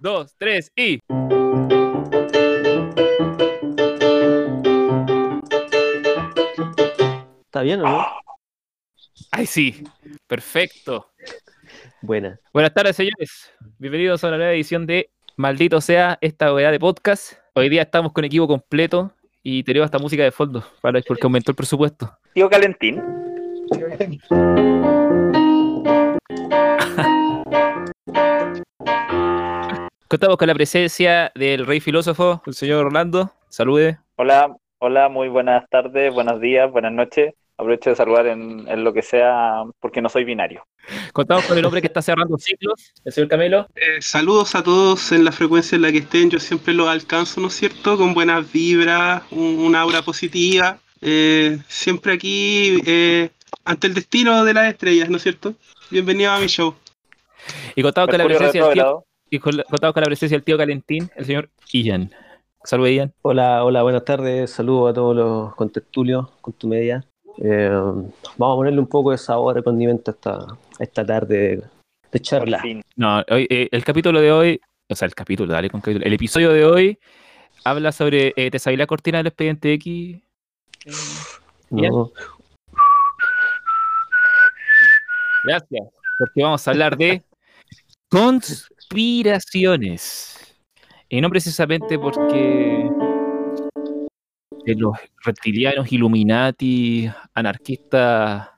dos, tres y. ¿Está bien o no? ¡Ay, sí! Perfecto. Buena. Buenas tardes, señores. Bienvenidos a una nueva edición de Maldito sea esta novedad de podcast. Hoy día estamos con equipo completo y tenemos esta música de fondo para porque aumentó el presupuesto. Tío Calentín. Contamos con la presencia del rey filósofo, el señor Orlando. Salude. Hola, hola, muy buenas tardes, buenos días, buenas noches. Aprovecho de saludar en, en lo que sea, porque no soy binario. Contamos con el hombre que está cerrando ciclos, el señor Camelo. Eh, saludos a todos en la frecuencia en la que estén. Yo siempre los alcanzo, ¿no es cierto? Con buenas vibras, un, una aura positiva. Eh, siempre aquí eh, ante el destino de las estrellas, ¿no es cierto? Bienvenido a mi show. Y contamos con la presencia del tío. Y contamos con la presencia del tío Calentín, el señor Ian. Salude, Ian. Hola, hola, buenas tardes. Saludos a todos los contertulios con tu media. Eh, vamos a ponerle un poco de sabor y condimento a esta, esta tarde de, de charla. fin. No, hoy, eh, el capítulo de hoy, o sea, el capítulo, dale con capítulo. El episodio de hoy habla sobre. Eh, ¿Te sabía la cortina del expediente X? Bien. ¿no? Gracias, porque vamos a hablar de conspiraciones. Y no precisamente porque de los reptilianos, illuminati, anarquistas,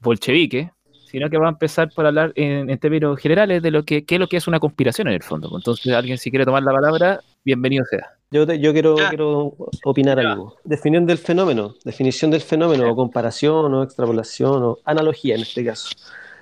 bolcheviques, sino que va a empezar por hablar en, en términos generales de lo que, qué es lo que es una conspiración en el fondo. Entonces, alguien si quiere tomar la palabra, bienvenido sea. Yo, te- yo quiero, quiero opinar Ya. algo. Definición del fenómeno, definición del fenómeno, o comparación, o extrapolación, o analogía en este caso.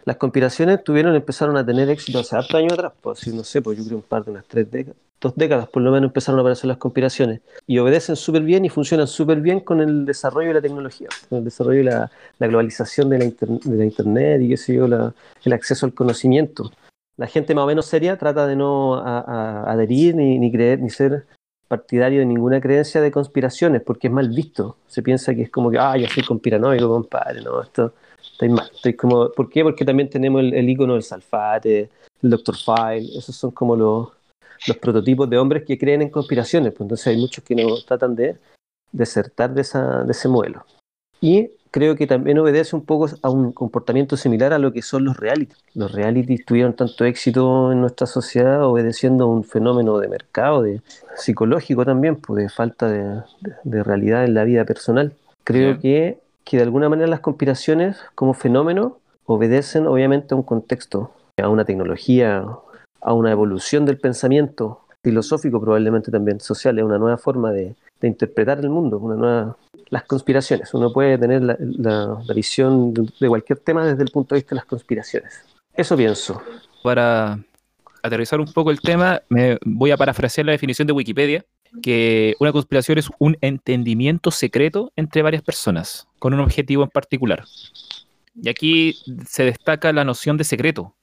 Las conspiraciones tuvieron, empezaron a tener éxito hace hartos años atrás, pues no sé, pues yo creo un par de unas tres décadas, dos décadas por lo menos empezaron a aparecer las conspiraciones y obedecen súper bien y funcionan súper bien con el desarrollo de la tecnología, con el desarrollo de la, globalización de la, inter- internet y qué sé yo, la- el acceso al conocimiento. La gente más o menos seria trata de no adherir ni, ni creer ni ser partidario de ninguna creencia de conspiraciones, porque es mal visto. Se piensa que es como que, ah, yo soy conspiranoico, compadre, no, esto estoy mal. Estoy como, ¿Por qué? Porque también tenemos el, el icono del Salfate, el Dr. File, esos son como los, los prototipos de hombres que creen en conspiraciones. Pues entonces hay muchos que no tratan de desertar de, esa, de ese modelo. Y creo que también obedece un poco a un comportamiento similar a lo que son los reality. Los reality tuvieron tanto éxito en nuestra sociedad obedeciendo a un fenómeno de mercado, de psicológico también, pues de falta de, de- de realidad en la vida personal. Creo Ya. que, que de alguna manera las conspiraciones como fenómeno obedecen obviamente a un contexto, a una tecnología, a una evolución del pensamiento filosófico probablemente también social, es una nueva forma de, interpretar el mundo, una nueva las conspiraciones. Uno puede tener la, visión de, de cualquier tema desde el punto de vista de las conspiraciones. Eso pienso. para aterrizar un poco el tema, me voy a parafrasear la definición de Wikipedia, que una conspiración es un entendimiento secreto entre varias personas, con un objetivo en particular. Y aquí se destaca la noción de secreto.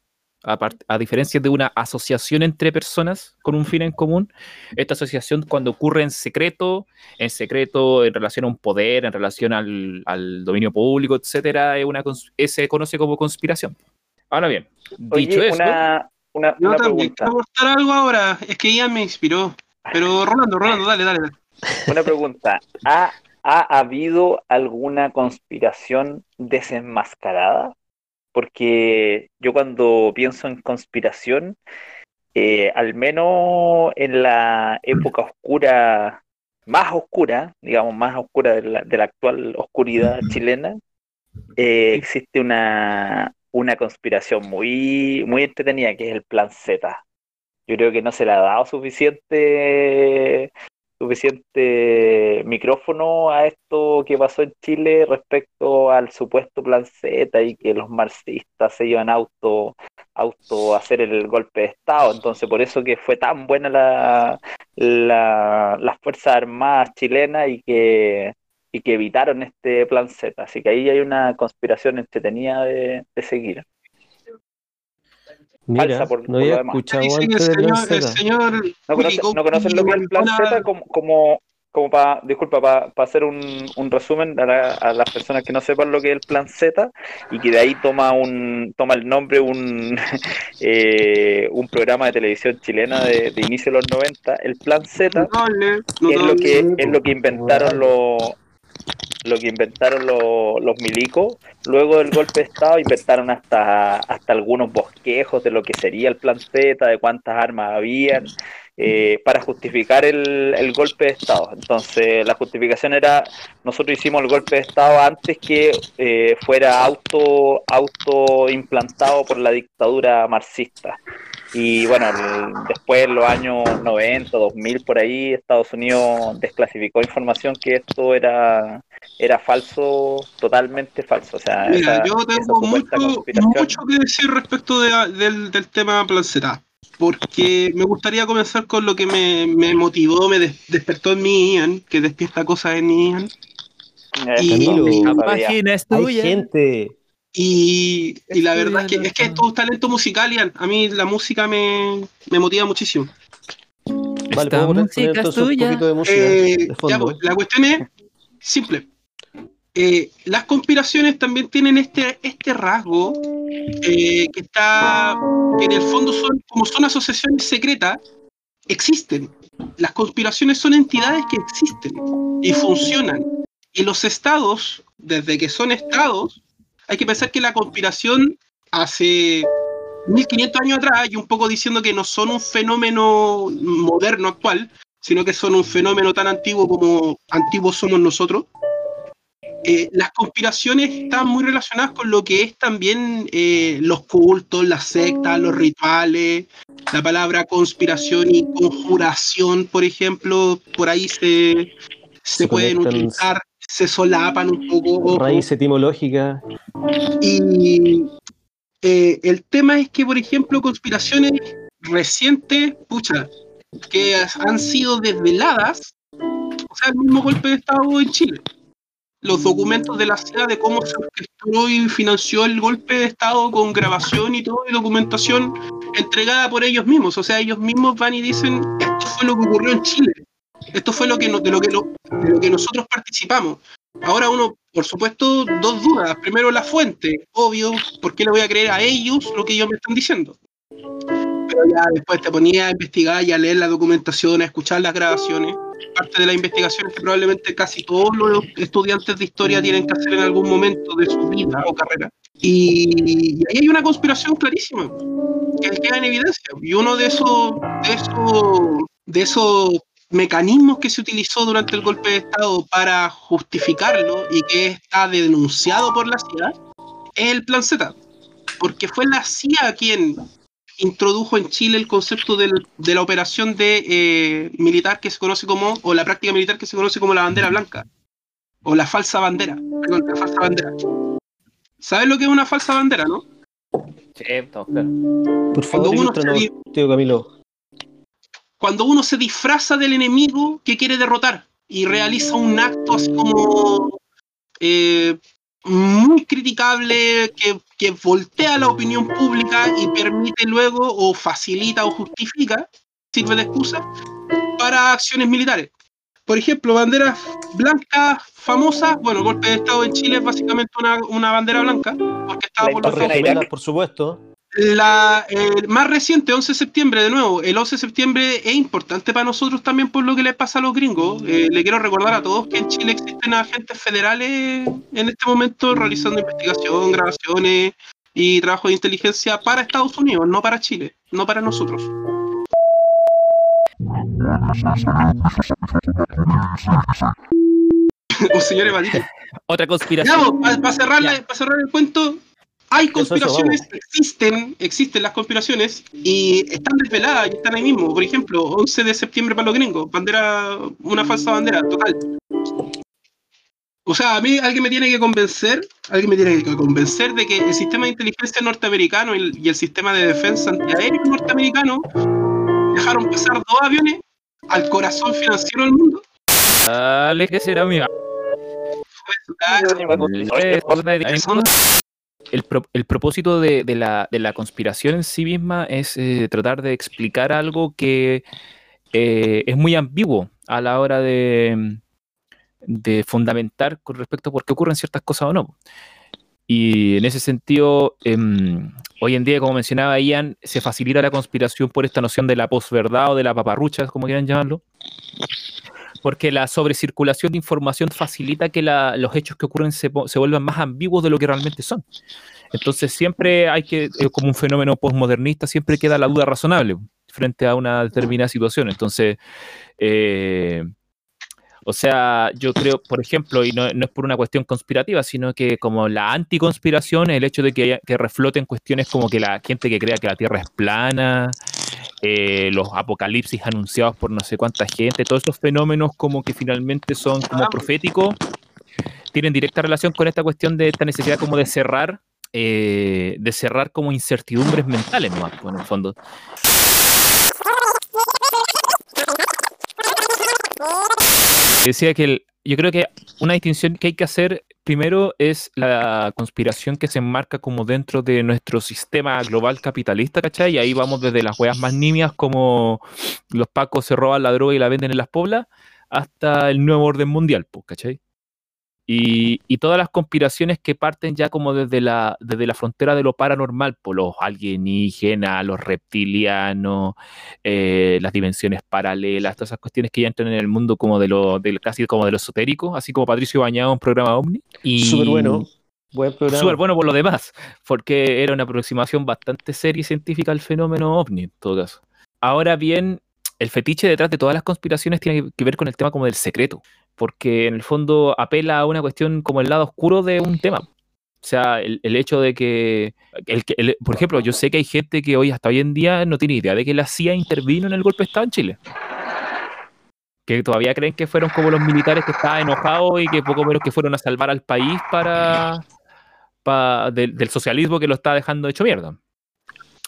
A, a diferencia de una asociación entre personas con un fin en común, esta asociación cuando ocurre en secreto, en secreto en relación a un poder, en relación al, al dominio público, etcétera, es una eh, se conoce como conspiración. Ahora bien, dicho Oye, eso, una, una, Yo una también pregunta. quiero aportar algo ahora. Es que Ian me inspiró. Pero Rolando, Rolando, dale, dale. dale. Una pregunta. ¿Ha, ¿Ha habido alguna conspiración desenmascarada? Porque yo cuando pienso en conspiración, eh, al menos en la época oscura, más oscura, digamos, más oscura de la, de la actual oscuridad chilena, eh, existe una, una conspiración muy, muy entretenida que es el Plan Z. Yo creo que no se le ha dado suficiente suficiente micrófono a esto que pasó en Chile respecto al supuesto plan Z y que los marxistas se iban a auto, auto hacer el golpe de Estado. Entonces, por eso que fue tan buena la, la, las Fuerzas Armadas chilenas y que, y que evitaron este plan Z. Así que ahí hay una conspiración entretenida de, de seguir. Mira, Falsa por- no por había lo demás. escuchado el de señor, el ¿No conocen, Willy ¿no conocen lo que es el plan Z como, como, como para, disculpa, para hacer un, un resumen a, la- a las personas que no sepan lo que es el plan Z y que de ahí toma un toma el nombre un, eh, un programa de televisión chilena de, de inicio de los 90, el plan Z es lo que es lo que inventaron los lo que inventaron los, milicos luego del golpe de estado inventaron hasta hasta algunos bosquejos de lo que sería el plan Z de cuántas armas habían eh, para justificar el, el golpe de estado. Entonces la justificación era nosotros hicimos el golpe de estado antes que eh, fuera auto auto implantado por la dictadura marxista y bueno, el- después en los años 90, 2000, por ahí, Estados Unidos desclasificó información que esto era, era falso, totalmente falso. O sea, Mira, esa- yo tengo mucho, mucho que decir respecto de- del, del tema Plan Z, porque me gustaría comenzar con lo que me, me motivó, me des- despertó en mí Ian, que despierta cosas en mí Ian, Eh, y- Camilo, La página es Hay tuya. gente. Y, y la verdad es que, es que es todo un talento musical, Ian. A mí la música me, me motiva muchísimo. Vale, Esta música es tuya. poquito de música Eh, de ya, fondo. pues, la cuestión es simple. Eh, las conspiraciones también tienen este, este rasgo eh, que está, que en el fondo son, como son asociaciones secretas, existen. Las conspiraciones son entidades que existen y funcionan. Y los estados, desde que son estados, hay que pensar que la conspiración hace 1500 años atrás, y un poco diciendo que no son un fenómeno moderno actual, sino que son un fenómeno tan antiguo como antiguos somos nosotros. Eh, las conspiraciones están muy relacionadas con lo que es también eh, los cultos, las sectas, los rituales, la palabra conspiración y conjuración, por ejemplo, por ahí se, se, Se pueden utilizar, se solapan un poco. Raíz etimológica. Y eh, el tema es que, por ejemplo, conspiraciones recientes, pucha, que han sido desveladas, o sea, el mismo golpe de Estado en Chile. Los documentos de la CIA de cómo se orquestó y financió el golpe de Estado con grabación y todo, y documentación entregada por ellos mismos. O sea, ellos mismos van y dicen, esto fue lo que ocurrió en Chile. Esto fue lo que, de, lo que lo- de lo que nosotros participamos. Ahora uno, por supuesto, dos dudas. Primero la fuente, obvio, ¿por qué le voy a creer a ellos lo que ellos me están diciendo? Pero ya después te ponía a investigar y a leer la documentación, a escuchar las grabaciones. Parte de las investigaciones que probablemente casi todos los estudiantes de historia tienen que hacer en algún momento de su vida o carrera. Y, y ahí hay una conspiración clarísima que queda en evidencia. Y uno de esos, de esos, de esos mecanismos que se utilizó durante el golpe de Estado para justificarlo y que está denunciado por la CIA es el Plan Z. Porque fue la CIA quien introdujo en Chile el concepto del- de la operación de eh, militar que se conoce como, o la práctica militar que se conoce como la bandera blanca, o la falsa bandera. Perdón, la falsa bandera. ¿Sabes lo que es una falsa bandera, no? Sí, estamos claro. Por favor, Cuando uno ilústranos, se tío Camilo. Cuando uno se disfraza del enemigo que quiere derrotar y realiza un acto así como eh, muy criticable que, que voltea la opinión pública y permite luego o facilita o justifica, sirve de excusa, para acciones militares. Por ejemplo, banderas blancas famosas, bueno, el golpe de Estado en Chile es básicamente una, una bandera blanca, porque estaba por por supuesto. La el más reciente, 11 de septiembre, de nuevo, el 11 de septiembre es importante para nosotros también por lo que le pasa a los gringos. Eh, le quiero recordar a todos que en Chile existen agentes federales en este momento realizando investigación, grabaciones y trabajo de inteligencia para Estados Unidos, no para Chile, no para nosotros. Un señor. Otra conspiración. para cerrar, la- Ya. pa cerrar el cuento, hay eso, conspiraciones, existen, existen las conspiraciones y están desveladas y están ahí mismo. Por ejemplo, 11 de septiembre para los gringos, bandera, una falsa bandera, total. O sea, a mí alguien me tiene que convencer, alguien me tiene que convencer de que el sistema de inteligencia norteamericano y el, y el sistema de defensa antiaéreo norteamericano dejaron pasar dos aviones al corazón financiero del mundo. Dale, ¿qué será, amiga? El, pro- el propósito de, la, conspiración en sí misma es eh, tratar de explicar algo que eh, es muy ambiguo a la hora de, de fundamentar con respecto a por qué ocurren ciertas cosas o no. Y en ese sentido, em, hoy en día, como mencionaba Ian, se facilita la conspiración por esta noción de la posverdad o de la paparrucha, como quieran llamarlo, porque la sobrecirculación de información facilita que la- los hechos que ocurren se, se vuelvan más ambiguos de lo que realmente son. Entonces siempre hay que, como un fenómeno postmodernista, siempre queda la duda razonable frente a una determinada situación. Entonces, eh, o sea, yo creo, por ejemplo, y no, es por una cuestión conspirativa, sino que como la anticonspiración el hecho de que refloten cuestiones como que la gente que crea que la Tierra es plana, eh, los apocalipsis anunciados por no sé cuánta gente, todos estos fenómenos como que finalmente son como proféticos, tienen directa relación con esta cuestión de esta necesidad como de cerrar, eh, de cerrar como incertidumbres mentales más, pues, en el fondo. Decía que el- yo creo que una distinción que hay que hacer primero es la conspiración que se enmarca como dentro de nuestro sistema global capitalista, ¿cachai? Y ahí vamos desde las weas más nimias como los pacos se roban la droga y la venden en las poblas, hasta el nuevo orden mundial, ¿cachai? Y, y todas las conspiraciones que parten ya como desde la, desde la frontera de lo paranormal, por los alienígenas, los reptilianos, eh, las dimensiones paralelas, todas esas cuestiones que ya entran en el mundo como de lo, del, casi como de lo esotérico, así como Patricio Bañado en programa OVNI. Y Súper bueno. Buen. Súper bueno por lo demás, porque era una aproximación bastante seria y científica al fenómeno ovni, en todo caso. Ahora bien, el fetiche detrás de todas las conspiraciones tiene que ver con el tema como del secreto, porque en el fondo apela a una cuestión como el lado oscuro de un tema. O sea, el, hecho de que, por ejemplo, yo sé que hay gente que hoy, hasta hoy en día, no tiene idea de que la CIA intervino en el golpe de Estado en Chile. Que todavía creen que fueron como los militares que estaban enojados y que poco menos que fueron a salvar al país para, pa- del, del socialismo que lo está dejando hecho mierda.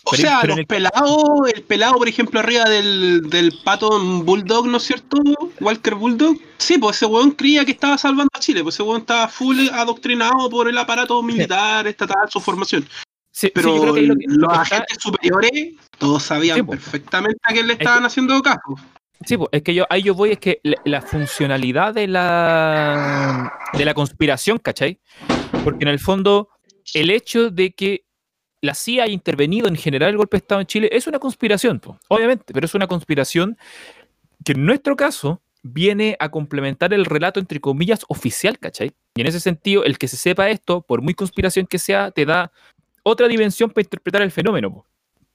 O Pero- sea, pero los el- pelados, el pelado, por ejemplo, arriba del, del pato Bulldog, ¿no es cierto? Walker Bulldog. Sí, pues ese weón creía que estaba salvando a Chile, pues ese weón estaba full adoctrinado por el aparato militar, estatal, su formación. Sí, sí, Pero yo creo que lo los que está- agentes superiores, todos sabían Sí, pues. perfectamente a quién le estaban haciendo caso. Sí, pues, es que yo ahí yo voy, es que la, la funcionalidad de la, de la conspiración, ¿cachai? Porque en el fondo, el hecho de que la CIA haya intervenido en generar el golpe de Estado en Chile es una conspiración, obviamente, pero es una conspiración que en nuestro caso viene a complementar el relato, entre comillas, oficial, ¿cachai? Y en ese sentido, el que se sepa esto, por muy conspiración que sea, te da otra dimensión para interpretar el fenómeno. po.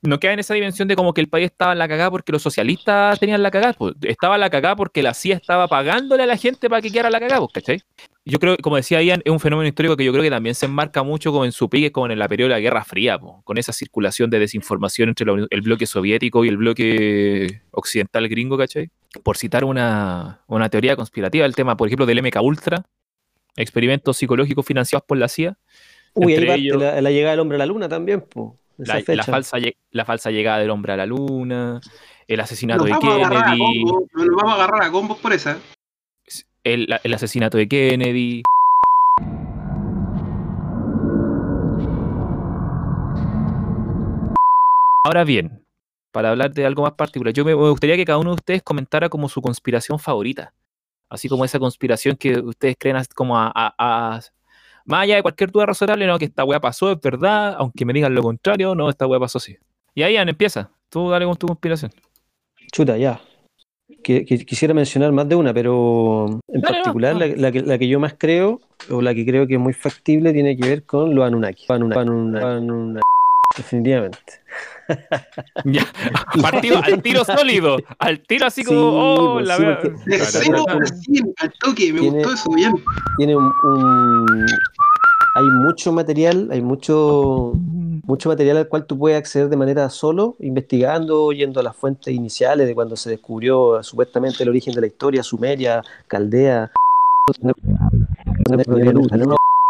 No queda en esa dimensión de como que el país estaba en la cagada porque los socialistas tenían la cagada. po. Estaba en la cagada porque la CIA estaba pagándole a la gente para que quedara la cagada, po, ¿cachai? Yo creo, como decía Ian, es un fenómeno histórico que yo creo que también se enmarca mucho como en su pique, como en la periodo de la Guerra Fría, po, con esa circulación de desinformación entre el bloque soviético y el bloque occidental gringo, ¿cachai? Por citar una, una teoría conspirativa, el tema, por ejemplo, del MK Ultra, experimentos psicológicos financiados por la CIA, Uy, ahí entre parte ellos- la, la llegada del hombre a la luna también, po. Esa la, falsa, la falsa llegada del hombre a la luna, el asesinato Nos de vamos, a agarrar a Kennedy, nos vamos a agarrar a combos por esa. el, el asesinato de Kennedy. Ahora bien, para hablar de algo más particular, yo me me gustaría que cada uno de ustedes comentara como su conspiración favorita. Así como esa conspiración que ustedes creen como a, a- a- más allá de cualquier duda razonable, no, que esta weá pasó, es verdad, aunque me digan lo contrario, no, esta weá pasó así. Y ahí, Ian, empieza. Tú dale con tu conspiración. Chuta, ya. Que, que- quisiera mencionar más de una, pero en Dale, particular no. La, la que, la que yo más creo, o la que creo que es muy factible, tiene que ver con los Anunnaki. Anunnaki, Anunnaki, Anunnaki. Definitivamente. Ya, partido al tiro sólido, al tiro así como, Sí, oh, pues la sí, wea. porque- De Claro, al toque, me Tiene- gustó eso, bien. Tiene un, un- Hay mucho material, hay mucho, mucho material al cual tú puedes acceder de manera solo, investigando, yendo a las fuentes iniciales de cuando se descubrió supuestamente el origen de la historia, Sumeria, Caldea.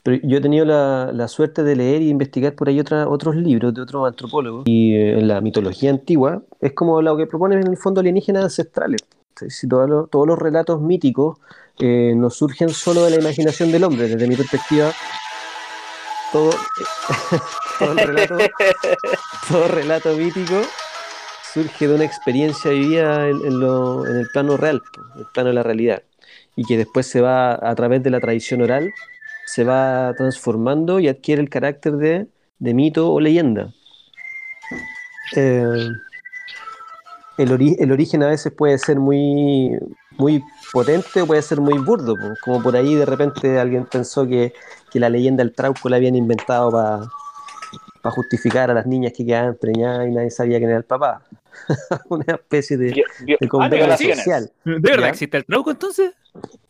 Pero yo he tenido la, la suerte de leer y investigar por ahí otra- otros libros de otros antropólogos. Y eh, en la mitología antigua es como lo que proponen en el fondo alienígenas ancestrales. Sí, todos, los, todos los relatos míticos eh, no surgen solo de la imaginación del hombre. Desde mi perspectiva, todo, todo el relato, todo relato mítico surge de una experiencia vivida en, lo- en el plano real, en el plano de la realidad, y que después se va a través de la tradición oral, se va transformando y adquiere el carácter de, de mito o leyenda. Eh, el, ori- el origen a veces puede ser muy, muy potente o puede ser muy burdo, como por ahí de repente alguien pensó que, que la leyenda del Trauco la habían inventado para justificar a las niñas que quedaban preñadas y nadie sabía quién era el papá. Una especie de, vio- de convenio social. ¿De verdad ¿Ya? existe el trauco entonces?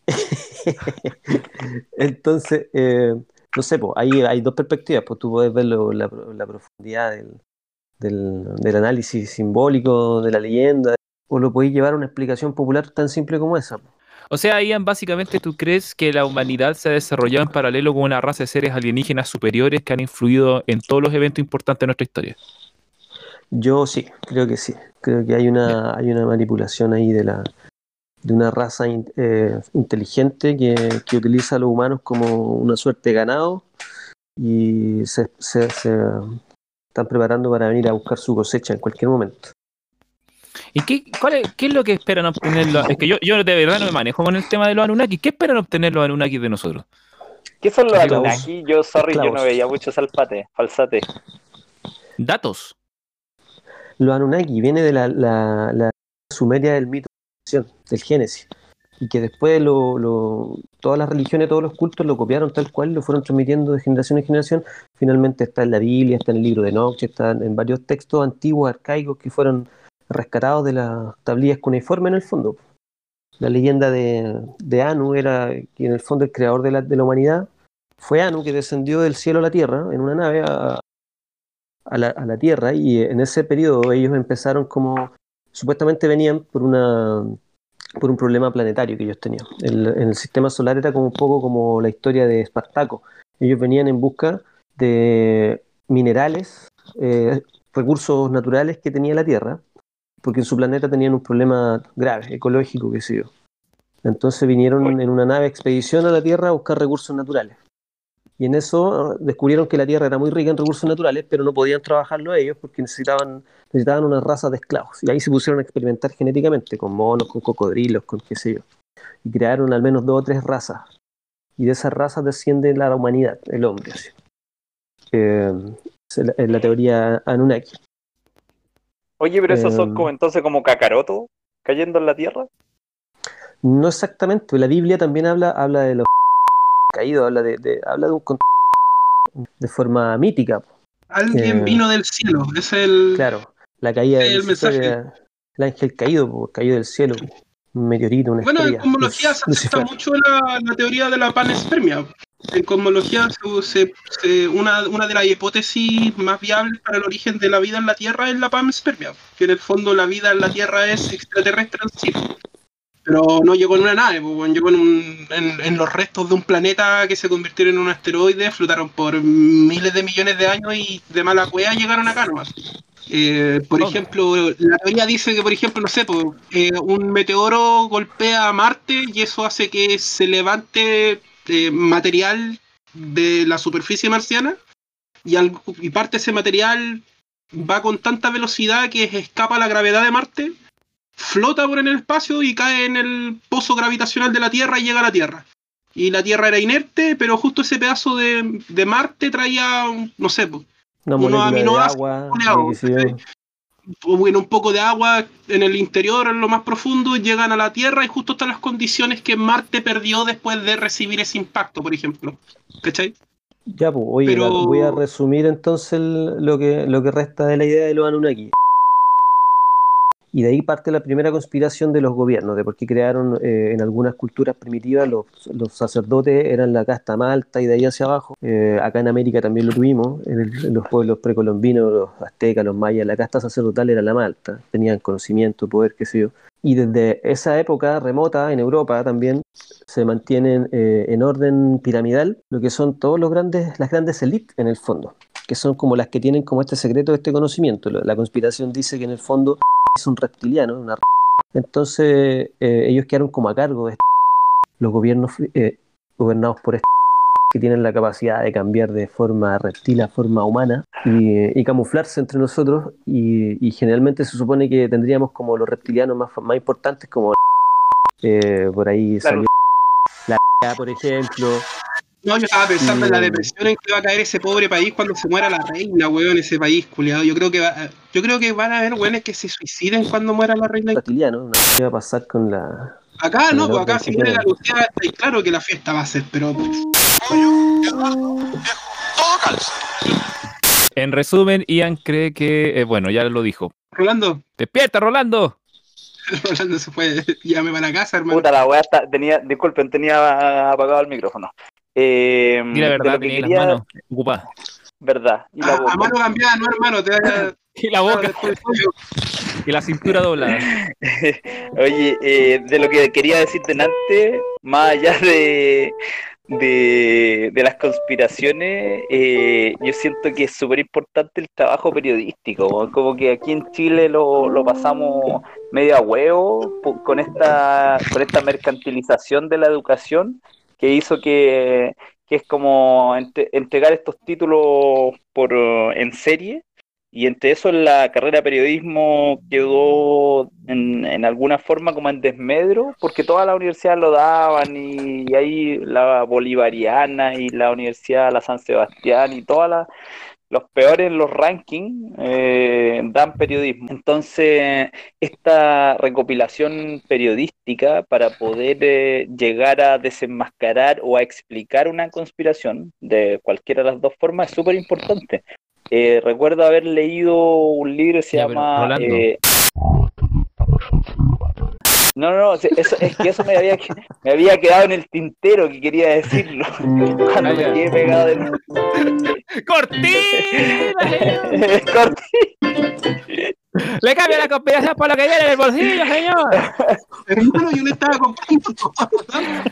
Entonces, eh, no sé, pues, ahí hay dos perspectivas, pues tú puedes ver lo- la, la profundidad del, del, del análisis simbólico de la leyenda, o lo podéis llevar a una explicación popular tan simple como esa. O sea, Ian, básicamente tú crees que la humanidad se ha desarrollado en paralelo con una raza de seres alienígenas superiores que han influido en todos los eventos importantes de nuestra historia. Yo sí, creo que sí. Creo que hay una, hay una manipulación ahí de la de una raza in- eh, inteligente que, que utiliza a los humanos como una suerte de ganado y se, se- se están preparando para venir a buscar su cosecha en cualquier momento. ¿Y qué, cuál es, qué es lo que esperan obtener? los- Es que yo, yo de verdad no me manejo con el tema de los Anunnaki. ¿Qué esperan obtener los Anunnaki de nosotros? ¿Qué son los. Anunnaki? Yo, sorry, yo no veía mucho salpate, falsate. Datos. Los Anunnaki viene de la, la- la sumeria del mito del Génesis y que después lo, lo- todas las religiones, todos los cultos lo copiaron tal cual, lo fueron transmitiendo de generación en generación. Finalmente está en la Biblia, está en el libro de Noche, está en varios textos antiguos, arcaicos que fueron rescatados de las tablillas cuneiformes en el fondo. La leyenda de, Anu era que en el fondo el creador de la, de la humanidad fue Anu que descendió del cielo a la tierra en una nave a, a la, a la tierra y en ese periodo ellos empezaron como supuestamente venían por una por un problema planetario que ellos tenían. El, en el sistema solar era como un poco como la historia de Espartaco. Ellos venían en busca de minerales, eh, recursos naturales que tenía la Tierra, porque en su planeta tenían un problema grave, ecológico, qué sé yo. Entonces vinieron en una nave expedición a la Tierra a buscar recursos naturales. Y en eso eh, descubrieron que la Tierra era muy rica en recursos naturales, pero no podían trabajarlo ellos porque necesitaban, necesitaban una raza de esclavos. Y ahí se pusieron a experimentar genéticamente con monos, con cocodrilos, con qué sé yo. Y crearon al menos dos o tres razas. Y de esas razas desciende la humanidad, el hombre. así. Eh, es la, es la teoría Anunnaki. Oye, pero esos son Em. como entonces como cacaroto cayendo en la tierra. No exactamente, la Biblia también habla, habla de los caídos, habla de, de- habla de un de forma mítica. Alguien Eh, vino del cielo, es el... Claro, la caída El del mensaje. el ángel caído, caído del cielo, un meteorito, una Bueno, en estrella. cosmología Luc- se acepta Lucifer. mucho la, la teoría de la panespermia. En cosmología se, se- se- una, una de las hipótesis más viables para el origen de la vida en la Tierra es la panespermia, que en el fondo la vida en la Tierra es extraterrestre en sí. Pero no llegó en una nave, pues, llegó en, un- en- en los restos de un planeta que se convirtieron en un asteroide, flotaron por miles de millones de años y de mala cueva llegaron acá nomás. Eh, por Oh. ejemplo, la teoría dice que, por ejemplo, no sé, pues, eh, un meteoro golpea a Marte y eso hace que se levante eh, material de la superficie marciana y, parte de ese material va con tanta velocidad que escapa a la gravedad de Marte, flota por en el espacio y cae en el pozo gravitacional de la Tierra y llega a la Tierra. Y la Tierra era inerte, pero justo ese pedazo de, de Marte traía, un- no sé, unos aminoácidos bueno, un poco de agua en el interior, en lo más profundo, llegan a la Tierra y justo están las condiciones que Marte perdió después de recibir ese impacto, por ejemplo. ¿Cachai? Ya, pues, oye, Pero- voy a resumir entonces lo, que, lo que resta de la idea de los Anunnaki. Y de ahí parte la primera conspiración de los gobiernos, de por qué crearon eh, en algunas culturas primitivas los, sacerdotes eran la casta más alta y de ahí hacia abajo. Eh, acá en América también lo tuvimos, en los pueblos precolombinos, los aztecas, los mayas, la casta sacerdotal era la más alta, tenían conocimiento, poder, qué sé yo. Y desde esa época remota en Europa también se mantienen eh, en orden piramidal lo que son todos los grandes, las grandes élites en el fondo, que son como las que tienen como este secreto, este conocimiento. La conspiración dice que en el fondo es un reptiliano, una entonces eh, ellos quedaron como a cargo de este- los gobiernos eh, gobernados por este que tienen la capacidad de cambiar de forma reptil a forma humana y, y camuflarse entre nosotros y, y generalmente se supone que tendríamos como los reptilianos más, más importantes como eh, por ahí salió la por ejemplo No, yo estaba pensando en la Mm. depresión en que va a caer ese pobre país cuando se muera la reina, weón, ese país, culiado. Yo creo que va, yo creo que van a haber weones que se suiciden cuando muera la reina. una- ¿qué va a pasar con la Acá no, pues acá no si muere la. Lucía, está ahí claro que la fiesta va a ser, pero pues, En resumen, Ian cree que, eh, bueno, ya lo dijo. Rolando, ¡Despierta, Rolando! Rolando se fue, llame para la casa, hermano. Puta la weá, está- tenía, disculpen, tenía apagado el micrófono. Eh, Di la verdad, que tenía las quería- manos ocupadas. Verdad. Y la A, boca. a mano cambiada, no hermano, te da Y la boca, y la cintura doblada. Oye, eh, de lo que quería decir delante, más allá de, de, de las conspiraciones, eh, yo siento que es súper importante el trabajo periodístico. Como que aquí en Chile lo, lo pasamos medio a huevo con esta, con esta mercantilización de la educación que hizo que, que es como entre- entregar estos títulos por eh, en serie y entre eso la carrera de periodismo quedó en, en alguna forma como en desmedro, porque todas las universidades lo daban y, y ahí la Bolivariana y la Universidad La San Sebastián y todas las los peores en los rankings eh, dan periodismo. Entonces, esta recopilación periodística para poder eh, llegar a desenmascarar o a explicar una conspiración de cualquiera de las dos formas es súper importante. Eh, recuerdo haber leído un libro que se Ya, llama... No, no, no, eso, es que eso me había, que- me había quedado en el tintero que quería decirlo. Cuando Ah, me ya. quedé pegado del... ¡Cortina! Corti. ¡Le cambia la conspiración por lo que viene en el bolsillo, señor! Hermano, yo le estaba comprando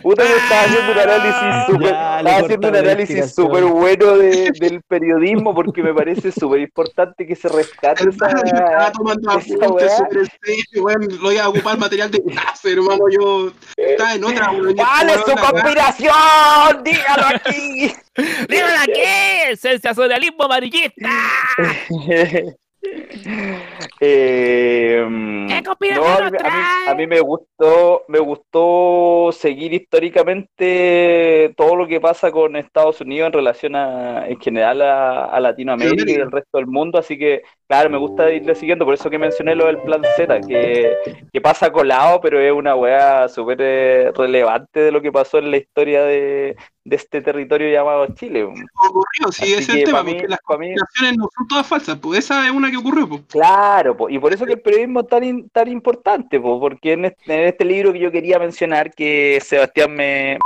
Puta, yo estaba haciendo un análisis súper, estaba haciendo un análisis súper bueno de- del periodismo porque me parece súper importante que se rescate Hermano, yo estaba esa, tomando apuntes sobre el weón. Lo iba a ocupar material de clase, hermano. Yo estaba en otra, ¿Cuál es su conspiración? Dígalo aquí. ¡Dígalo aquí! ¡Sensacionalismo amarillista! Eh, ¿Qué no, conspiración a, mí, a mí- trae? a mí me gustó, me gustó seguir históricamente todo lo que pasa con Estados Unidos en relación a, en general a, a Latinoamérica y el resto del mundo, así que claro, me gusta irle siguiendo, por eso que mencioné lo del plan Z, que, que pasa colado, pero es una weá súper eh, relevante de lo que pasó en la historia de, de este territorio llamado Chile. ocurrió, sí, ese es el tema, pa' mí- porque las conspiraciones no son todas falsas, pues esa es una que ocurrió, pues. Claro, po, y por eso que el periodismo es tan, in- tan importante, po, porque en este, en este libro que yo quería mencionar, que Sebastián me...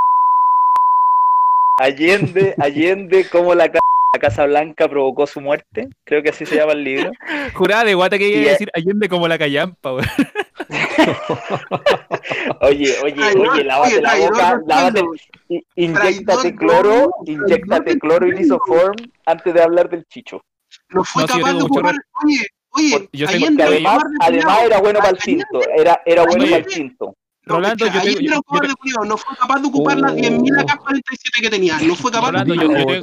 Allende, Allende, cómo la, la Casa Blanca provocó su muerte, creo que así se llama el libro. Jurada de guata que iba a decir Allende como la callampa, oye, oye, oye, lávate oye, la boca, no, lávate, inyectate cloro, inyectate cloro y lisoform antes de hablar del chicho. No fue capaz de ocupar, oye, oye, además, además era bueno para el cinto, era, era bueno para el cinto. Rolando, yo tengo, yo, no fue capaz de ocupar oh, las 10.000 AK 47 que tenía, no fue capaz Rolando, de ocupar.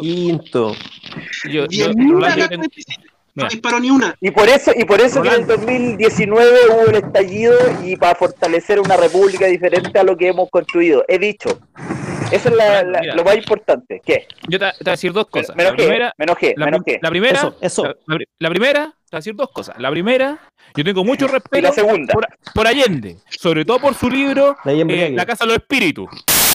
Yo, 10.000 AK 47. No disparó ni una. Y por eso, y por eso que en el 2019 hubo un estallido y para fortalecer una república diferente a lo que hemos construido. He dicho. Eso es la, lo más importante. ¿Qué? Yo te, voy a decir dos cosas. Me enojé, la primera, la, primera, eso. La, primera, te voy a decir dos cosas. La primera, yo tengo mucho respeto la segunda. Por, Allende, sobre todo por su libro La eh, Casa de los Espíritus.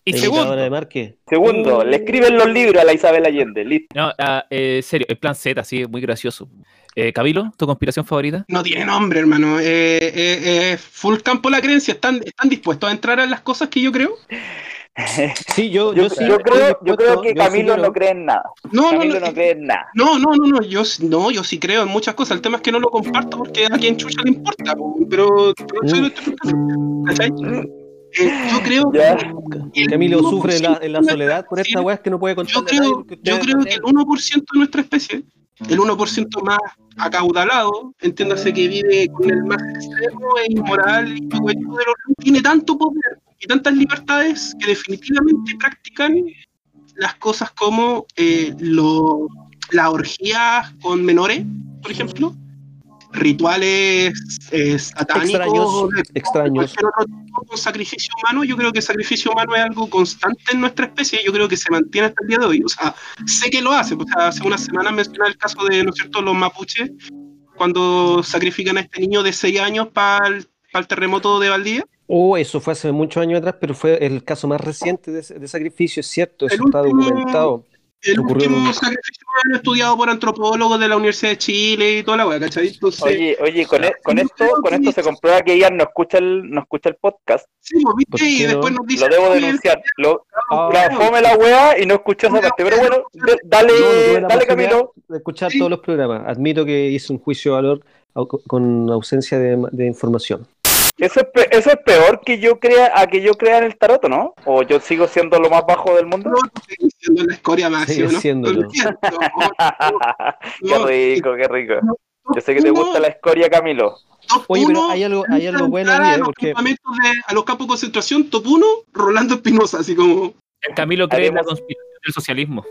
Y segundo, de. Segundo, Uh. le escriben los libros a la Isabel Allende. Listo. no, ah, eh, serio, el plan Z, sí, es muy gracioso. Eh, Cabilo, ¿tu conspiración favorita? No tiene nombre, hermano. Eh, eh, eh, full campo la creencia. ¿Están, ¿Están dispuestos a entrar en las cosas que yo creo? Sí, yo, Yo, yo, sí yo creo, yo creo que yo sí Camilo creo. no cree en nada. No, no, Camilo no. no cree en nada. No, no, no, no, yo, no, yo sí creo en muchas cosas. El tema es que no lo comparto porque a quien chucha le importa, po, pero, pero Mm. Eh, yo creo Ya. que Camilo 1% sufre en la, en la soledad por esta weá que no puede Yo creo, porque yo creo que el creen. 1% de nuestra especie, el 1% más acaudalado, entiéndase que vive con el más extremo e inmoral y egoísta de los tiene tanto poder y tantas libertades que definitivamente practican las cosas como eh, lo, las orgías con menores, por ejemplo, rituales eh, satánicos, Extraños, de- extraños. otro tipo sacrificio humano, yo creo que el sacrificio humano es algo constante en nuestra especie y yo creo que se mantiene hasta el día de hoy. O sea, sé que lo hace, porque hace unas semanas mencionaba el caso de, ¿no es cierto?, los mapuches, cuando sacrifican a este niño de 6 años para el, para el terremoto de Valdivia. Oh, eso fue hace muchos años atrás, pero fue el caso más reciente de, de sacrificio, es cierto, eso El está último- documentado. El Ocurrió último un- sacrificio humano estudiado por antropólogos de la Universidad de Chile y toda la weá, ¿cachai? Entonces, Oye, oye, con, e- con esto, con esto se comprueba que ella no escucha el, no escucha el podcast. sí, pues, ¿Por ¿viste? Y después nos dice... Lo debo "Oye, denunciar. Lo, Ah, la fome la wea y no escuchó esa parte. Pero bueno, de- dale, no dale Camilo. de escuchar Sí. todos los programas. Admito que hice un juicio de valor con ausencia de, de información. Eso es, pe- eso es peor que yo crea a que yo crea en el tarot, ¿no? O yo sigo siendo lo más bajo del mundo. No, sigue siendo la escoria máxima, Sigue ¿no? siéndolo. Qué rico, qué rico. Yo sé que te gusta la escoria, Camilo. top Oye, pero uno, hay algo, hay algo bueno ahí, a ¿eh? los porque campamentos de- a los campos de concentración, top 1, Rolando Espinosa, así como... El Camilo cree en la conspiración del socialismo.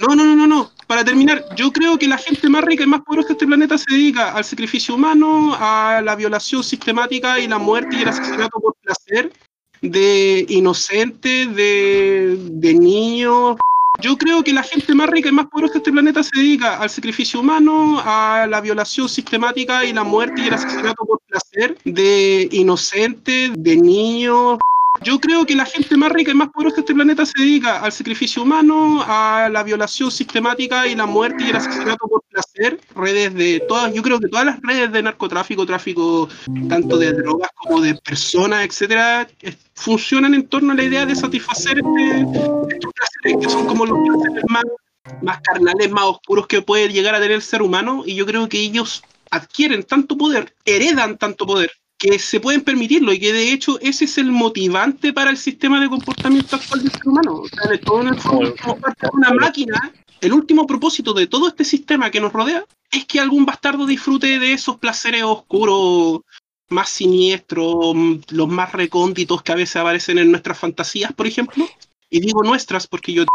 No, no, no, no, no. Para terminar, yo creo que la gente más rica y más poderosa de este planeta se dedica al sacrificio humano, a la violación sistemática y la muerte y el asesinato por placer de inocentes, de, de niños. Yo creo que la gente más rica y más poderosa de este planeta se dedica al sacrificio humano, a la violación sistemática y la muerte y el asesinato por placer de inocentes, de niños, yo creo que la gente más rica y más poderosa de este planeta se dedica al sacrificio humano, a la violación sistemática y la muerte y el asesinato por placer. Redes de todas, yo creo que todas las redes de narcotráfico, tráfico tanto de drogas como de personas, etcétera, funcionan en torno a la idea de satisfacer este- estos placeres, que son como los placeres más, más carnales, más oscuros que puede llegar a tener el ser humano. Y yo creo que ellos adquieren tanto poder, heredan tanto poder que se pueden permitirlo y que de hecho ese es el motivante para el sistema de comportamiento actual del ser humano. O sea, el, todo en el fondo, como parte de una máquina, el último propósito de todo este sistema que nos rodea es que algún bastardo disfrute de esos placeres oscuros más siniestros, los más recónditos que a veces aparecen en nuestras fantasías, por ejemplo. Y digo nuestras porque yo...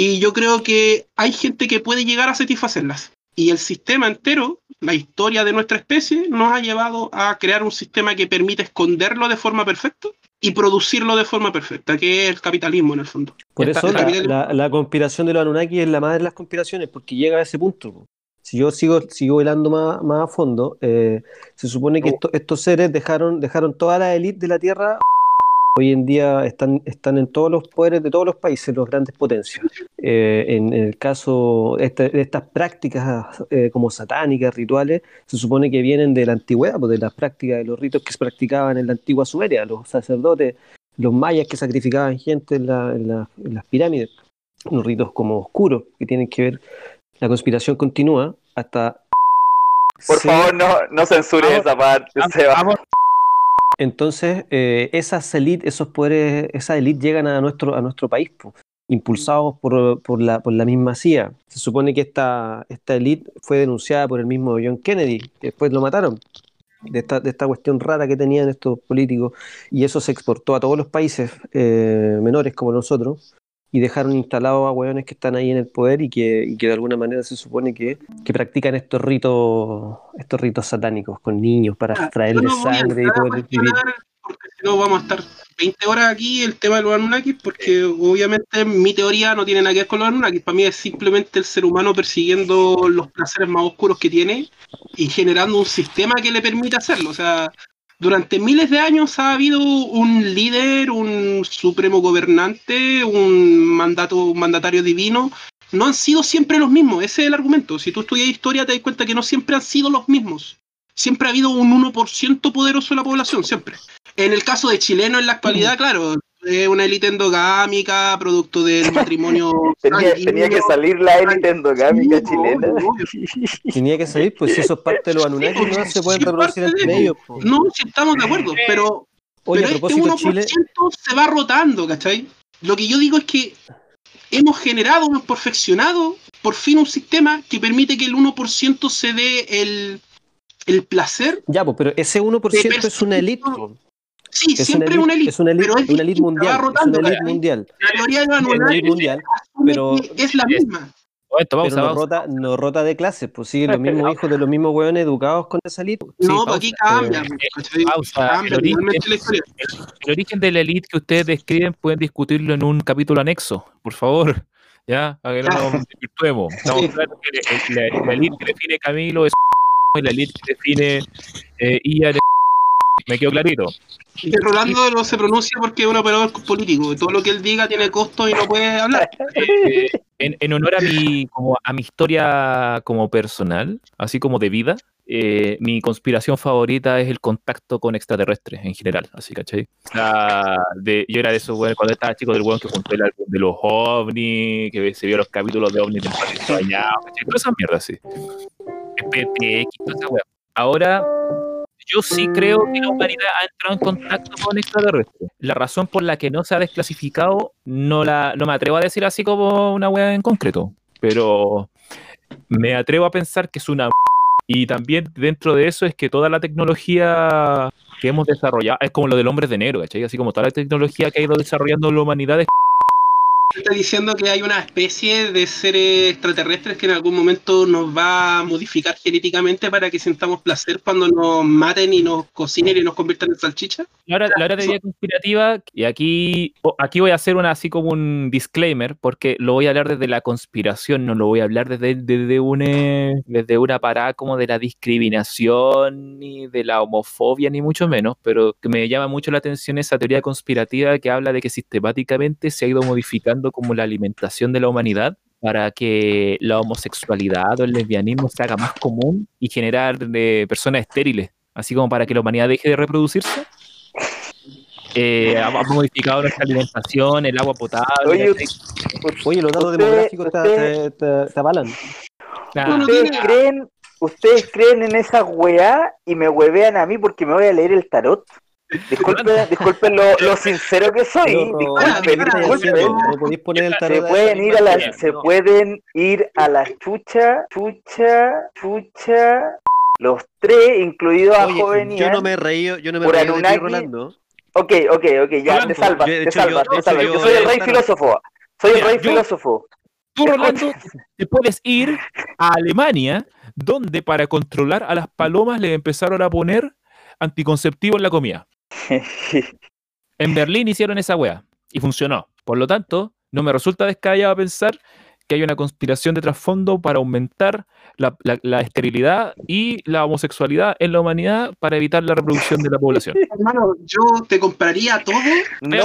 Y yo creo que hay gente que puede llegar a satisfacerlas. Y el sistema entero, la historia de nuestra especie, nos ha llevado a crear un sistema que permite esconderlo de forma perfecta y producirlo de forma perfecta, que es el capitalismo en el fondo. por eso la, la- la conspiración de los Anunnaki es la madre de las conspiraciones, porque llega a ese punto. Si yo sigo, sigo hilando más, más a fondo, eh, se supone que No. esto- estos seres dejaron, dejaron toda la élite de la Tierra. Hoy en día están, están en todos los poderes de todos los países, las grandes potencias. Eh, en, en el caso de este- de estas prácticas eh, como satánicas, rituales, se supone que vienen de la antigüedad, pues, de las prácticas, de los ritos que se practicaban en la antigua Sumeria, los sacerdotes, los mayas que sacrificaban gente en, la- en la- en las pirámides, unos ritos como oscuros que tienen que ver, la conspiración continúa hasta... Por favor, no, no censures esa parte, Vamos, Seba. vamos. Entonces, eh, esas élites, esos poderes, esas élites llegan a nuestro, a nuestro país, impulsados por, por la, por la misma CIA. Se supone que esta, esta élite fue denunciada por el mismo John Kennedy, que después lo mataron, de esta, de esta cuestión rara que tenían estos políticos, y eso se exportó a todos los países eh, menores como nosotros, y dejaron instalados a hueones que están ahí en el poder y que, y que de alguna manera se supone que, que practican estos ritos, estos ritos satánicos con niños para Ah, extraerles yo no sangre y poder vivir. Porque si no vamos a estar 20 horas aquí el tema de los Anunnakis, porque obviamente mi teoría no tiene nada que ver con los Anunnakis. Para mí es simplemente el ser humano persiguiendo los placeres más oscuros que tiene y generando un sistema que le permita hacerlo. O sea, durante miles de años ha habido un líder, un supremo gobernante, un mandato, un mandatario divino. No han sido siempre los mismos, ese es el argumento. Si tú estudias historia te das cuenta que no siempre han sido los mismos. Siempre ha habido un 1% poderoso de la población, siempre. En el caso de chileno en la actualidad, claro, es una élite endogámica, producto del matrimonio. Tenía, tenía que salir la élite endogámica Sí, chilena. Tenía que salir, pues si eso es parte de los Anunnaki, no se pueden Sí, reproducir entre de- ellos. po. No, sí estamos de acuerdo, pero, Oye, a pero este propósito, 1% Chile, se va rotando, ¿cachai? Lo que yo digo es que hemos generado, hemos perfeccionado por fin un sistema que permite que el 1% se dé el, el placer ya, pues, pero ese 1% es una élite. Sí, Es siempre una una elite. es una elite, pero es una elite mundial. va Es rotando, una elite ¿cachai? mundial. La teoría de Es elite mundial. pero- es la misma. Pero no rota, no rota de clases, pues siguen los mismos hijos de los mismos hueones educados con esa elite. Sí, no, pausa. pues aquí cambia. Eh, ¿cachai? pausa. Cambia El origen- totalmente la historia. El origen de la elite que ustedes describen pueden discutirlo en un capítulo anexo, por favor. Ya, a que no nos desvirtuemos. Estamos Sí. claros que la, la elite que define Camilo es y la elite que define eh, Ian es Me quedó clarito. Rolando no se pronuncia porque es un operador político. Todo lo que él diga tiene costo y no puede hablar. Eh, en, en honor a mi, como a mi historia como personal, así como de vida, eh, mi conspiración favorita es el contacto con extraterrestres en general, así, ¿cachai? De, yo era de esos cuando estaba chico del weón que juntó el álbum de los ovnis, que se vio los capítulos de ovnis del Patito Bañado, ¿cachai? Todas esas mierdas, sí. PTX, toda esa wea. Ahora, yo sí creo que la humanidad ha entrado en contacto con extraterrestres. La razón por la que no se ha desclasificado, no, la, no me atrevo a decir así como una wea en concreto, pero me atrevo a pensar que es una y también dentro de eso es que toda la tecnología que hemos desarrollado es como lo del hombre de negro, ¿cachai? Así como toda la tecnología que ha ido desarrollando la humanidad es Está diciendo que hay una especie de seres extraterrestres que en algún momento nos va a modificar genéticamente para que sintamos placer cuando nos maten y nos cocinen y nos conviertan en salchicha. La hora, la hora de conspirativa, y aquí, aquí voy a hacer una así como un disclaimer, porque lo voy a hablar desde la conspiración, no lo voy a hablar desde, desde, una, desde una parada como de la discriminación, ni de la homofobia, ni mucho menos, pero que me llama mucho la atención esa teoría conspirativa que habla de que sistemáticamente se ha ido modificando como la alimentación de la humanidad para que la homosexualidad o el lesbianismo se haga más común y generar de personas estériles, así como para que la humanidad deje de reproducirse. Eh, ha ha modificado nuestra alimentación, el agua potable. Oye. Oye, los datos Usted- demográficos te, usted- te- te- te avalan. Uno ¿Ustedes creen, ustedes creen en esa weá y me huevean a mí porque me voy a leer el tarot? Disculpen, disculpen lo, lo sincero que soy. Pero, disculpen, ¿qué estás disculpen. No podéis poner el Se pueden ir a la, se pueden ir a la chucha, chucha, chucha, los tres, incluidos a Oye, joven yo no me he reído, yo no me he reído de ti, Rolando. Ok, ok, ok, ya, Rolando, te salvas, te hecho, salvas, yo- te salvas. Yo yo- soy el rey filósofo, soy el rey yo- filósofo. Tú, Rolando, te puedes ir a Alemania, donde para controlar a las palomas le empezaron a poner anticonceptivos en la comida. En Berlín hicieron esa wea y funcionó. Por lo tanto, no me resulta descabellado pensar que hay una conspiración de trasfondo para aumentar la, la- la esterilidad y la homosexualidad en la humanidad para evitar la reproducción de la población. Hermano, yo te compraría todo. No,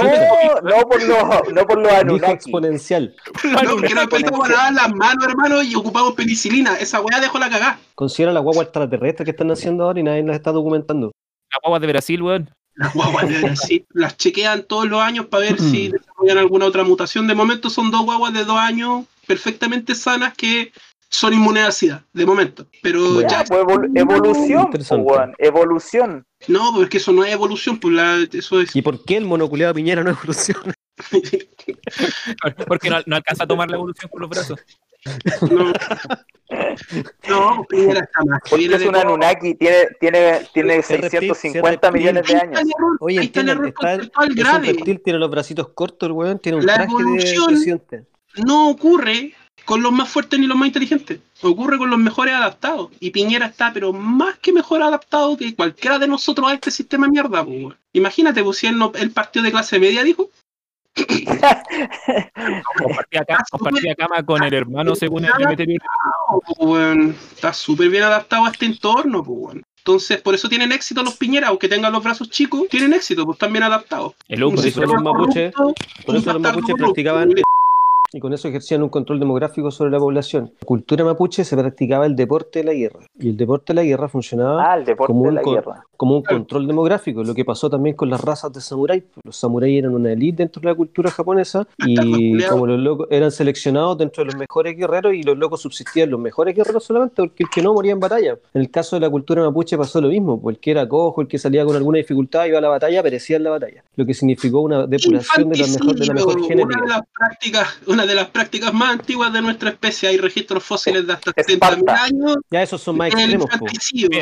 no por los, no por los Dijo Anunnaki. exponencial. No, porque nos empezamos a lavar las manos, hermano, y ocupamos penicilina. Esa weá dejó la cagá. Considera la guagua extraterrestre que están haciendo ahora y nadie las está documentando. Las guaguas de Brasil, weón. Las guaguas de Brasil las chequean todos los años para ver Mm. si desarrollan alguna otra mutación. De momento son dos guaguas de dos años perfectamente sanas que son inmunes al SIDA, de momento. Pero Ya, ya, pues, evol- evolución, pues, evolución. no, porque eso no es evolución, pues la, eso es. ¿Y por qué el monoculeado Piñera no evoluciona? Porque no, no alcanza a tomar la evolución con los brazos. No, no Piñera está más. Piñera es un. Anunnaki, tiene, tiene, tiene Es reptil, 650 es millones de años. Oye, ahí está el error conceptual es un grave. reptil, tiene los bracitos cortos el weón, tiene un La traje de evolución- no ocurre con los más fuertes ni los más inteligentes. Ocurre con los mejores adaptados. Y Piñera está, pero más que mejor adaptado que cualquiera de nosotros a este sistema de mierda. weón. Imagínate, pues si él, no, él partió de clase media, dijo. Compartía, ca- compartía cama con el hermano según el weón. Está súper bien adaptado a este entorno. weón. Entonces, por eso tienen éxito los Piñera, aunque tengan los brazos chicos, tienen éxito, pues están bien adaptados. El loco Por eso los mapuches- Por eso los mapuches practicaban. Y con eso ejercían un control demográfico sobre la población. La cultura mapuche se practicaba el deporte de la guerra. Y el deporte de la guerra funcionaba Ah, el deporte como de un, la con- guerra. como un control demográfico, lo que pasó también con las razas de samurái. Los samuráis eran una elite dentro de la cultura japonesa y como los locos eran seleccionados dentro de los mejores guerreros y los locos subsistían los mejores guerreros solamente porque el que no moría en batalla. En el caso de la cultura mapuche pasó lo mismo, pues el que era cojo, el que salía con alguna dificultad iba a la batalla, perecía en la batalla, lo que significó una depuración de la mejor, de la mejor genética. Una de las prácticas, una una de las prácticas más antiguas de nuestra especie. Hay registros fósiles de hasta 70.000 Esparta. años. Ya esos son más extremos,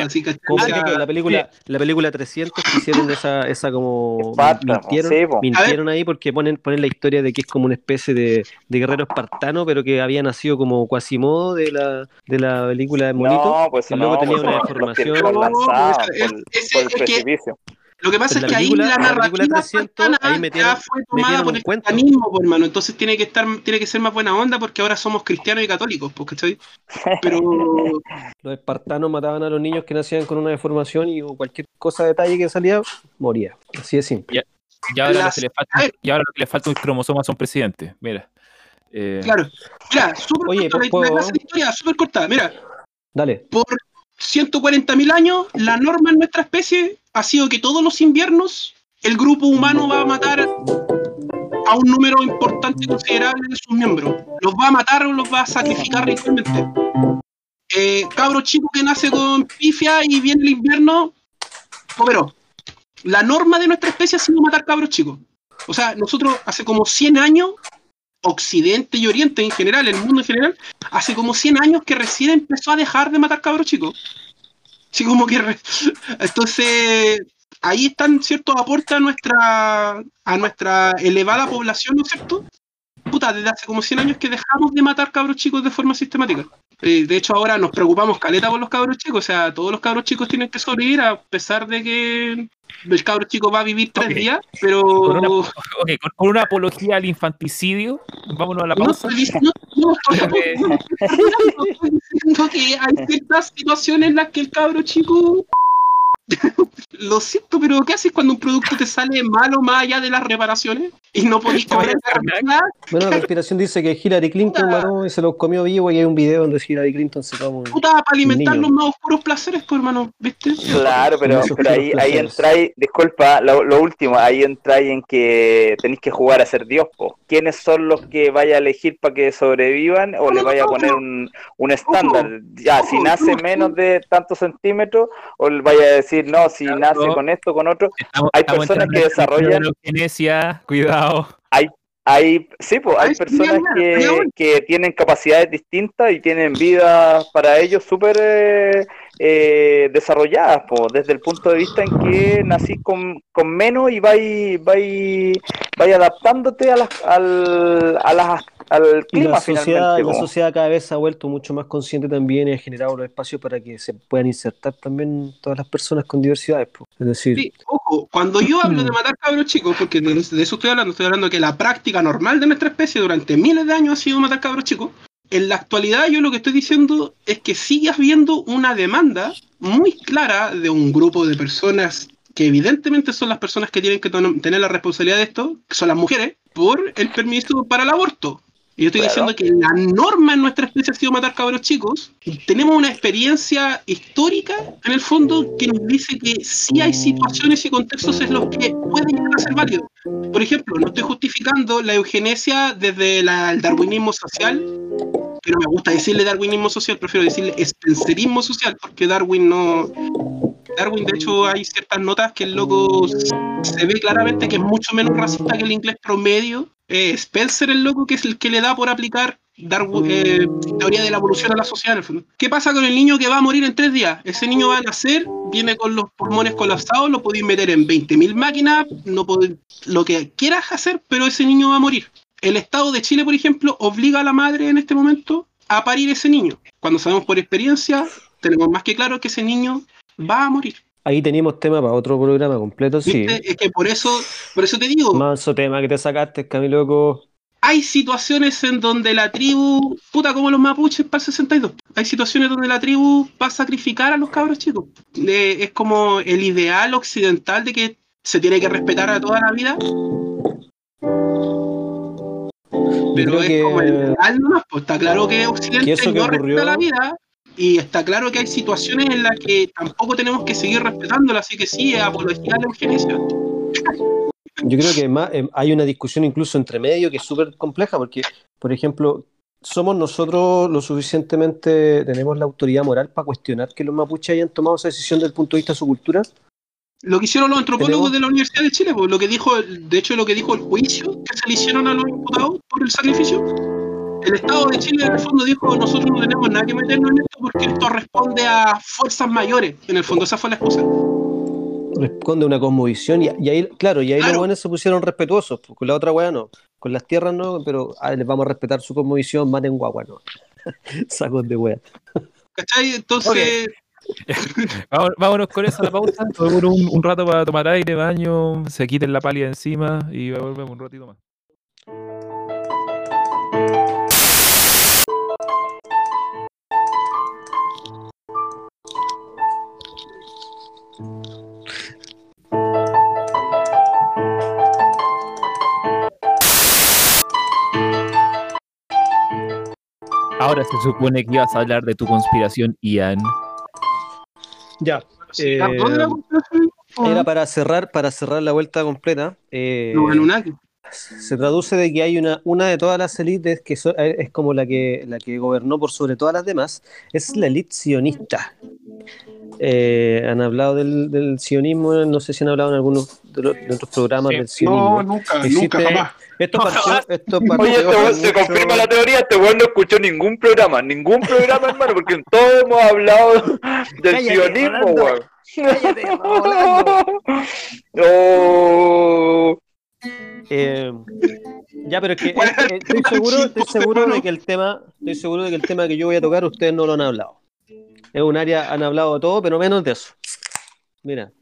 así que Como que la película, la película 300 que hicieron esa, esa como Esparta, mintieron, sí, po. mintieron ahí porque ponen, ponen la historia de que es como una especie de, de guerrero espartano, pero que había nacido como Quasimodo de la, de la película de Monito. No, pues y no, luego tenía pues una deformación. fueron lanzados No, por, es- el- ese- por el es que- precipicio. Lo que pasa En es que película- ahí la narrativa 300, espartana ahí metieron- ya fue tomada por el cuento. cristianismo, pues, hermano. Entonces tiene que estar, tiene que ser más buena onda porque ahora somos cristianos y católicos, pues, ¿cachai? Pero Los espartanos mataban a los niños que nacían con una deformación y cualquier cosa detalle que salía, moría. Así de simple. Y ahora, lo Las- que le falta, y ahora lo que le falta un cromosoma son presidentes. Mira. Eh, claro, mira, súper Oye, corta, la- ¿puedo- la clase de historia, súper corta. Mira, Dale. por 140.000 años, la norma en nuestra especie ha sido que todos los inviernos el grupo humano va a matar a un número importante considerable de sus miembros. Los va a matar o los va a sacrificar ritualmente. Eh, cabro chico que nace con pifia y viene el invierno, pero la norma de nuestra especie ha sido matar cabros chicos. O sea, nosotros hace como 100 años, Occidente y Oriente en general, el mundo en general, hace como 100 años que recién empezó a dejar de matar cabros chicos. Así como que... Entonces, ahí están ciertos aportes a nuestra, a nuestra elevada población, ¿no es cierto? Puta, desde hace como 100 años que dejamos de matar cabros chicos de forma sistemática. Eh, de hecho, ahora nos preocupamos caleta por los cabros chicos. O sea, todos los cabros chicos tienen que sobrevivir a pesar de que el cabro chico va a vivir tres Ok. días, pero... Con una, ok, con, una apología al infanticidio, vámonos a la No pausa. no, no estoy diciendo que hay ciertas situaciones en las que el cabro chico. Lo siento, pero ¿qué haces cuando un producto te sale malo más allá de las reparaciones? Y no podéis cobrar nada. Bueno, la conspiración dice que Hillary Clinton y se los comió vivo y hay un video donde Hillary Clinton se come un- Puta, para alimentar los más oscuros placeres, pues hermano, ¿viste? Claro, pero, ahí, ahí entráis, disculpa, lo, lo último, ahí entráis en que tenéis que jugar a ser Dios, po. ¿Quiénes son los que vaya a elegir para que sobrevivan o No, le no, vaya a poner un, un estándar? Ya, si nace no, menos no. de tantos centímetros, o le vaya a decir, no, si Claro. nace con esto, con otro. estamos- Hay estamos personas que desarrollan- de la eugenesia, cuidado. Hay, sí, pues hay Ay, personas que, que tienen capacidades distintas y tienen vidas para ellos súper eh, eh, desarrolladas, po, desde el punto de vista en que nacís con, con menos y vais, vais, vais adaptándote a las, al, a las, al Y la sociedad, la sociedad cada vez se ha vuelto mucho más consciente también y ha generado los espacios para que se puedan insertar también todas las personas con diversidades. po. Es decir, Sí, ojo, cuando yo hablo de matar cabros chicos, porque de, de eso estoy hablando, estoy hablando que la práctica normal de nuestra especie durante miles de años ha sido matar cabros chicos. En la actualidad yo lo que estoy diciendo es que sigue habiendo una demanda muy clara de un grupo de personas que evidentemente son las personas que tienen que tener la responsabilidad de esto, que son las mujeres, por el permiso para el aborto. Y yo estoy Claro. diciendo que la norma en nuestra especie ha sido matar cabros chicos. Tenemos una experiencia histórica, en el fondo, que nos dice que sí hay situaciones y contextos en los que puede llegar a ser válido. Por ejemplo, no estoy justificando la eugenesia desde la- el darwinismo social, que no me gusta decirle darwinismo social, prefiero decirle spencerismo social, porque Darwin no... Darwin, de hecho, hay ciertas notas que el loco se ve claramente que es mucho menos racista que el inglés promedio. Eh, Spencer, el loco, que es el que le da por aplicar Darwin, eh, teoría de la evolución a la sociedad, el. ¿Qué pasa con el niño que va a morir en tres días? Ese niño va a nacer, viene con los pulmones colapsados, lo podéis meter en 20.000 máquinas, no podéis- lo que quieras hacer, pero ese niño va a morir. El Estado de Chile, por ejemplo, obliga a la madre en este momento a parir ese niño. Cuando sabemos por experiencia, tenemos más que claro que ese niño va a morir. Ahí teníamos tema para otro programa completo, sí. ¿Viste? Es que por eso, por eso te digo, Manso tema que te sacaste, Camiloco. hay situaciones en donde la tribu, puta como los mapuches para el 62, hay situaciones donde la tribu va a sacrificar a los cabros chicos. Eh, es como el ideal occidental de que se tiene que respetar a toda la vida. Pero es que- como el ideal nomás, pues está claro que Occidente que eso que no respeta ocurrió- la vida y está claro que hay situaciones en las que tampoco tenemos que seguir respetándola, así que sí, es apología a la eugenesia. Yo creo que más, eh, hay una discusión incluso entre medio que es súper compleja porque, por ejemplo, ¿somos nosotros lo suficientemente, tenemos la autoridad moral para cuestionar que los mapuches hayan tomado esa decisión desde el punto de vista de su cultura? Lo que hicieron los antropólogos Tenemos- de la Universidad de Chile, pues, lo que dijo, de hecho lo que dijo el juicio que se le hicieron a los imputados por el sacrificio. El Estado de Chile en el fondo dijo, nosotros no tenemos nada que meternos en esto porque esto responde a fuerzas mayores. En el fondo esa fue la excusa. Responde a una cosmovisión y, y ahí, claro, y ahí los buenos se pusieron respetuosos, pues, con la otra weá no, con las tierras no, pero ah, les vamos a respetar su cosmovisión, maten guagua no. Sacos de weá. ¿Cachai? Entonces, Vámonos, vámonos con eso a la pausa. Un, un rato para tomar aire, baño, se quiten la pálida encima y volvemos un ratito más. Ahora se supone que ibas a hablar de tu conspiración, Ian. Ya. eh, ¿dónde la conspiración? Era para cerrar, para cerrar la vuelta completa. eh, se traduce de que hay una, una de todas las élites que so- eh, es como la que, la que gobernó por sobre todas las demás, es la élite sionista. Eh, han hablado del, del sionismo, no sé si han hablado en algunos de, los, de otros programas Sí. del sionismo. No, nunca, Existe- nunca, jamás. Esto partió, esto partió Oye, este se mucho- confirma la teoría, este weón no escuchó ningún programa, ningún programa, hermano, porque en todos hemos hablado del Cállate, sionismo, weón. Cállate, Rolando. Oh. Eh, ya, pero es que eh, ¿Cuál es el eh, estoy seguro, estoy seguro de que el tema, estoy seguro de que el tema que yo voy a tocar ustedes no lo han hablado. Es un área, han hablado de todo, pero menos de eso. Mira,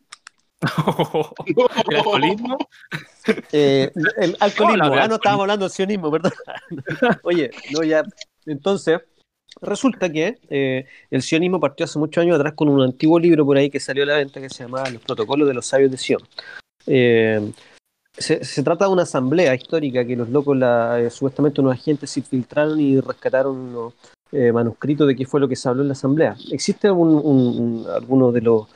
¿El alcoholismo? eh, el alcoholismo. Hola, ah, no estábamos hablando del sionismo, perdón. Oye, no, ya. Entonces, resulta que eh, el sionismo partió hace muchos años atrás con un antiguo libro por ahí que salió a la venta que se llamaba Los Protocolos de los Sabios de Sion. Eh, se, se trata de una asamblea histórica que los locos, la, eh, supuestamente unos agentes se infiltraron y rescataron unos eh, manuscritos de qué fue lo que se habló en la asamblea. Existe un, un- un- alguno de los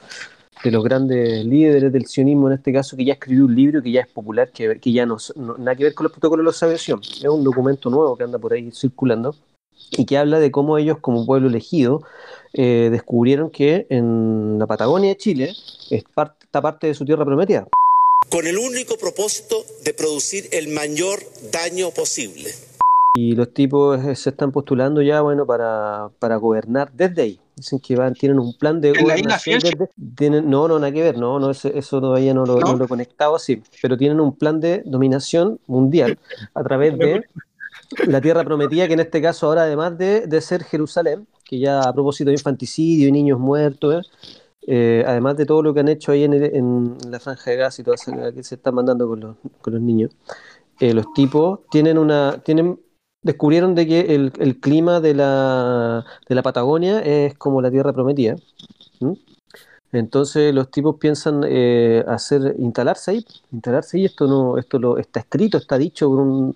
de los grandes líderes del sionismo en este caso que ya escribió un libro que ya es popular, que, que ya no, no- nada que ver con los protocolos de de Sion. Es un documento nuevo que anda por ahí circulando y que habla de cómo ellos como pueblo elegido eh, descubrieron que en la Patagonia de Chile es parte, está parte de su tierra prometida. con el único propósito de producir el mayor daño posible. Y los tipos eh, se están postulando ya, bueno, para, para gobernar desde ahí. Dicen que van, tienen un plan de ¿En la isla gobernación desde, tienen, no, no, nada que ver, no, no, eso, eso todavía no lo, ¿No? no lo he conectado así, pero tienen un plan de dominación mundial a través de la tierra prometida, que en este caso ahora además de, de ser Jerusalén, que ya a propósito de infanticidio y niños muertos, eh, eh, además de todo lo que han hecho ahí en, el- en la franja de gas y todo eso que se están mandando con los, con los niños, eh, los tipos tienen una, tienen, descubrieron de que el, el clima de la, de la Patagonia es como la tierra prometida. Entonces los tipos piensan eh, hacer, instalarse ahí, instalarse ahí, esto no, esto lo, está escrito, está dicho por un,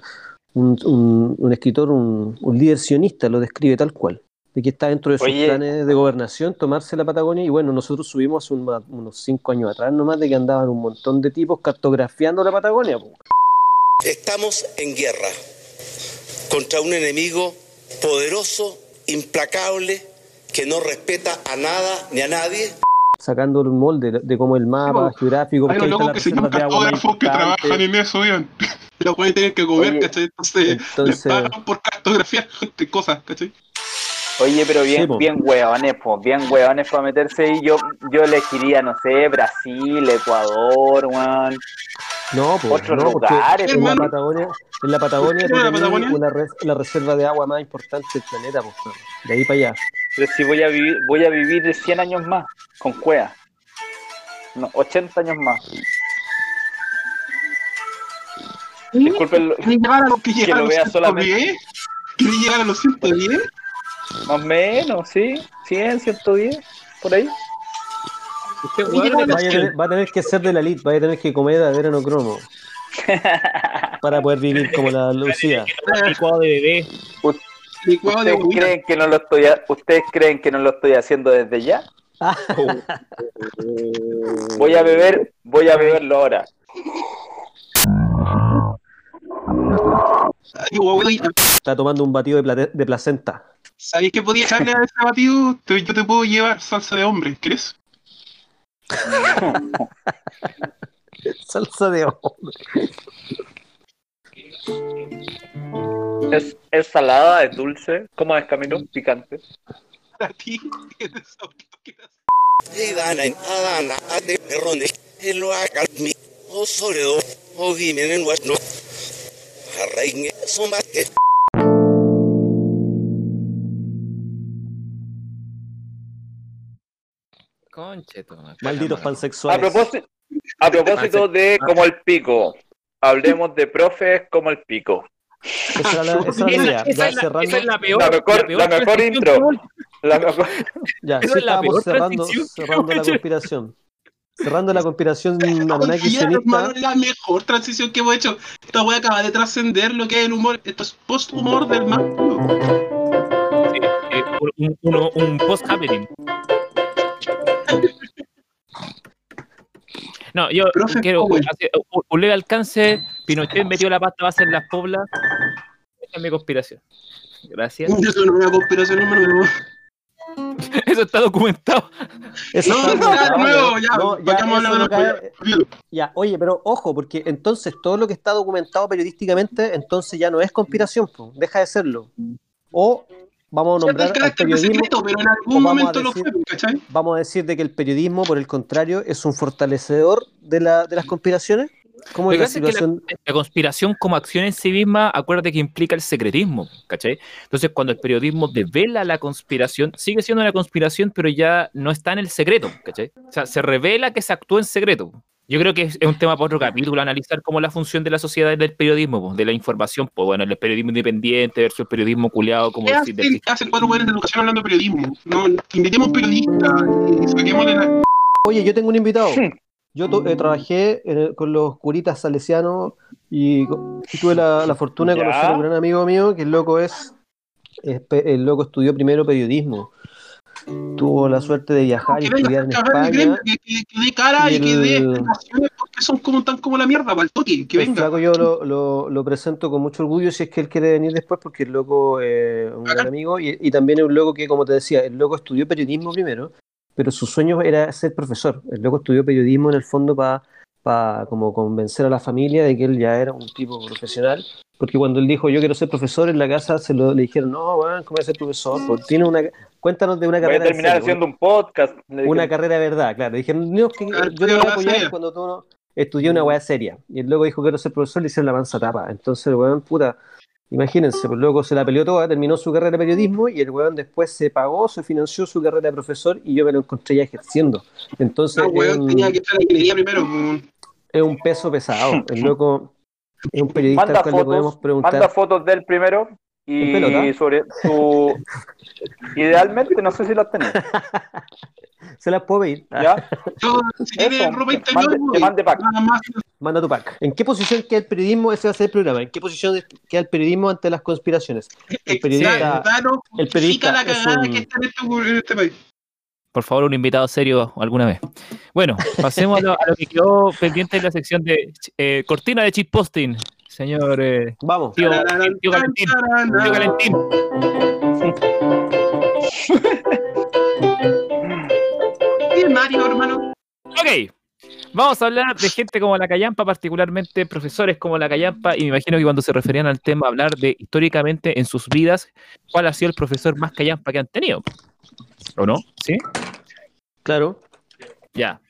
un, un- un escritor, un, un líder sionista, lo describe tal cual, de que está dentro de sus Oye. planes de gobernación tomarse la Patagonia y bueno, nosotros subimos hace un- unos cinco años atrás nomás de que andaban un montón de tipos cartografiando la Patagonia. Estamos en guerra contra un enemigo poderoso, implacable, que no respeta a nada ni a nadie. sacando un molde de, de cómo el mapa Sí, geográfico, Hay locos que se llaman cartógrafos que trabajan en eso, vean. Los pueden tener que comer, Oye, ¿cachai? Entonces, entonces- les pagan por cartografiar gente, cosas, ¿cachai? Oye, pero Sí, bien, po. bien hueones, po, bien hueones para meterse ahí. Yo, yo elegiría, no sé, Brasil, Ecuador, weón. No, pues, Otros no, porque lugares, en la. Patagonia, en la Patagonia, ¿Qué tú era la Patagonia? una res- la reserva de agua más importante del planeta, pues, de ahí para allá. Pero si voy a vivir, voy a vivir 100 años más con cueva. No, 80 años más. Disculpen, lo- ¿Quieren llegar a los que a lo vea 110? solamente. ¿Quieren llegar a los 110? más o menos, ¿sí? 100, 110, por ahí. Usted, Oye, weón, ¿cómo le- Vaya a va a tener que ser de la elite, vaya a tener que comer de cromo para poder vivir como la Lucía. licuado de bebé. Licuado de ¿Ustedes creen que no lo estoy, ha- ¿Ustedes creen que no lo estoy haciendo desde ya? Voy a beber, voy a beberlo ahora. Está tomando un batido de, de placenta. ¿Sabéis que podía echarle a ese batido? Te- yo te puedo llevar salsa de hombre, ¿crees? Salsa de hombre. ¿Es, es salada, es dulce? ¿Cómo es Camilo? Picante. Para ti, es Malditos A pansexuales. propósito, a propósito de como el pico, hablemos de profes como el pico. Esa la, esa la idea. Esa es la- cerrando, esa es la peor, La mejor- peor la mejor transición intro. La mejor- ya, sí es la estábamos peor cerrando, cerrando la conspiración. Cerrando la conspiración hermano, es la mejor transición que hemos hecho. Esta wea acaba de trascender lo que es el humor. Esto es post-humor del más puro. Sí, eh, un, un post-happening. No, yo Profe quiero hacer un, un leve alcance. Pinochet metió la pasta base en las poblas. Esa es mi conspiración. Gracias. Eso no es una conspiración, hermano. pero- Eso está documentado. Eso No, está ya, de documentado, nuevo, ya. No, ya, no de cae- la Ya, oye, pero ojo, porque entonces todo lo que está documentado periodísticamente, entonces ya no es conspiración, po, deja de serlo. O vamos a nombrar al periodismo, secreto, pero en o algún vamos a lo decir- fue, ¿cachai? vamos a decir de que el periodismo, por el contrario, es un fortalecedor de, la, de las conspiraciones. ¿Cómo es la pasa es que la- situación? La conspiración como acción en sí misma, acuérdate que implica el secretismo, ¿cachai? Entonces, cuando el periodismo devela la conspiración, sigue siendo una conspiración, pero ya no está en el secreto, ¿cachai? O sea, se revela que se actúa en secreto. Yo creo que es, es un tema para otro capítulo, analizar cómo la función de la sociedad del periodismo, po, de la información, pues bueno, el periodismo independiente versus el periodismo culiado, como ¿Qué decir, hacen, ¿Qué hacen cuatro de educación hablando de periodismo? No, invitemos periodistas y saquémosle la... Oye, yo tengo un invitado. Yo to- eh, trabajé en el- con los curitas salesianos y, tuve la, la fortuna de Ya. conocer a un gran amigo mío que el loco es, es pe- el loco estudió primero periodismo. Tuvo la suerte de viajar y estudiar en España. que, que, que dé cara y, Y que dé porque son como tan como la mierda, para el toque, que El venga. flaco yo lo, lo- lo presento con mucho orgullo si es que él quiere venir después, porque el loco eh, es un gran Bacán. amigo y, y también es un loco que, como te decía, el loco estudió periodismo primero, pero su sueño era ser profesor. El loco estudió periodismo en el fondo para como convencer a la familia de que él ya era un tipo profesional, porque cuando él dijo yo quiero ser profesor en la casa se lo, le dijeron, no, weón, ¿cómo voy a ser profesor? Pues tiene una, cuéntanos de una Voy a carrera terminar serio, haciendo un podcast. Le dije, una carrera de verdad, claro. Dijeron, no, que Claro, yo te voy a apoyar seria. cuando tú no estudié una weá seria. Y el loco dijo, quiero ser profesor, le hicieron la mansa tapa. Entonces el weón, puta, imagínense, pues el loco se la peleó toda, terminó su carrera de periodismo y el weón después se pagó, se financió su carrera de profesor y yo me lo encontré ya ejerciendo. Entonces Ah, es, weón, un, tenía que estar en ingeniería primero. es un peso pesado. El loco es un periodista Manda al cual le podemos fotos, preguntar. manda fotos del primero y sobre su... Idealmente, no sé si las tenés, Se las puedo pedir. Ah, ¿ya? Yo, si tiene Eso, ropa interior, mande- mande pack. Manda tu pack. ¿En qué posición queda el periodismo? Ese va a ser el programa. ¿En qué posición queda el periodismo ante las conspiraciones? El periodista- Claro, el periodista la cagada un- que está en este, en este país. Por favor, un invitado serio alguna vez. Bueno, pasemos a lo, a lo que quedó pendiente en la sección de eh, cortina de cheat posting. Señor eh, Vamos. tío, tío Valentín. Tío Valentín. ¿Qué Mario, hermano? Ok, vamos a hablar de gente como la Callampa, particularmente profesores como la Callampa, y me imagino que cuando se referían al tema, hablar de históricamente en sus vidas, cuál ha sido el profesor más Callampa que han tenido. ¿O no? ¿Sí? Claro. Ya.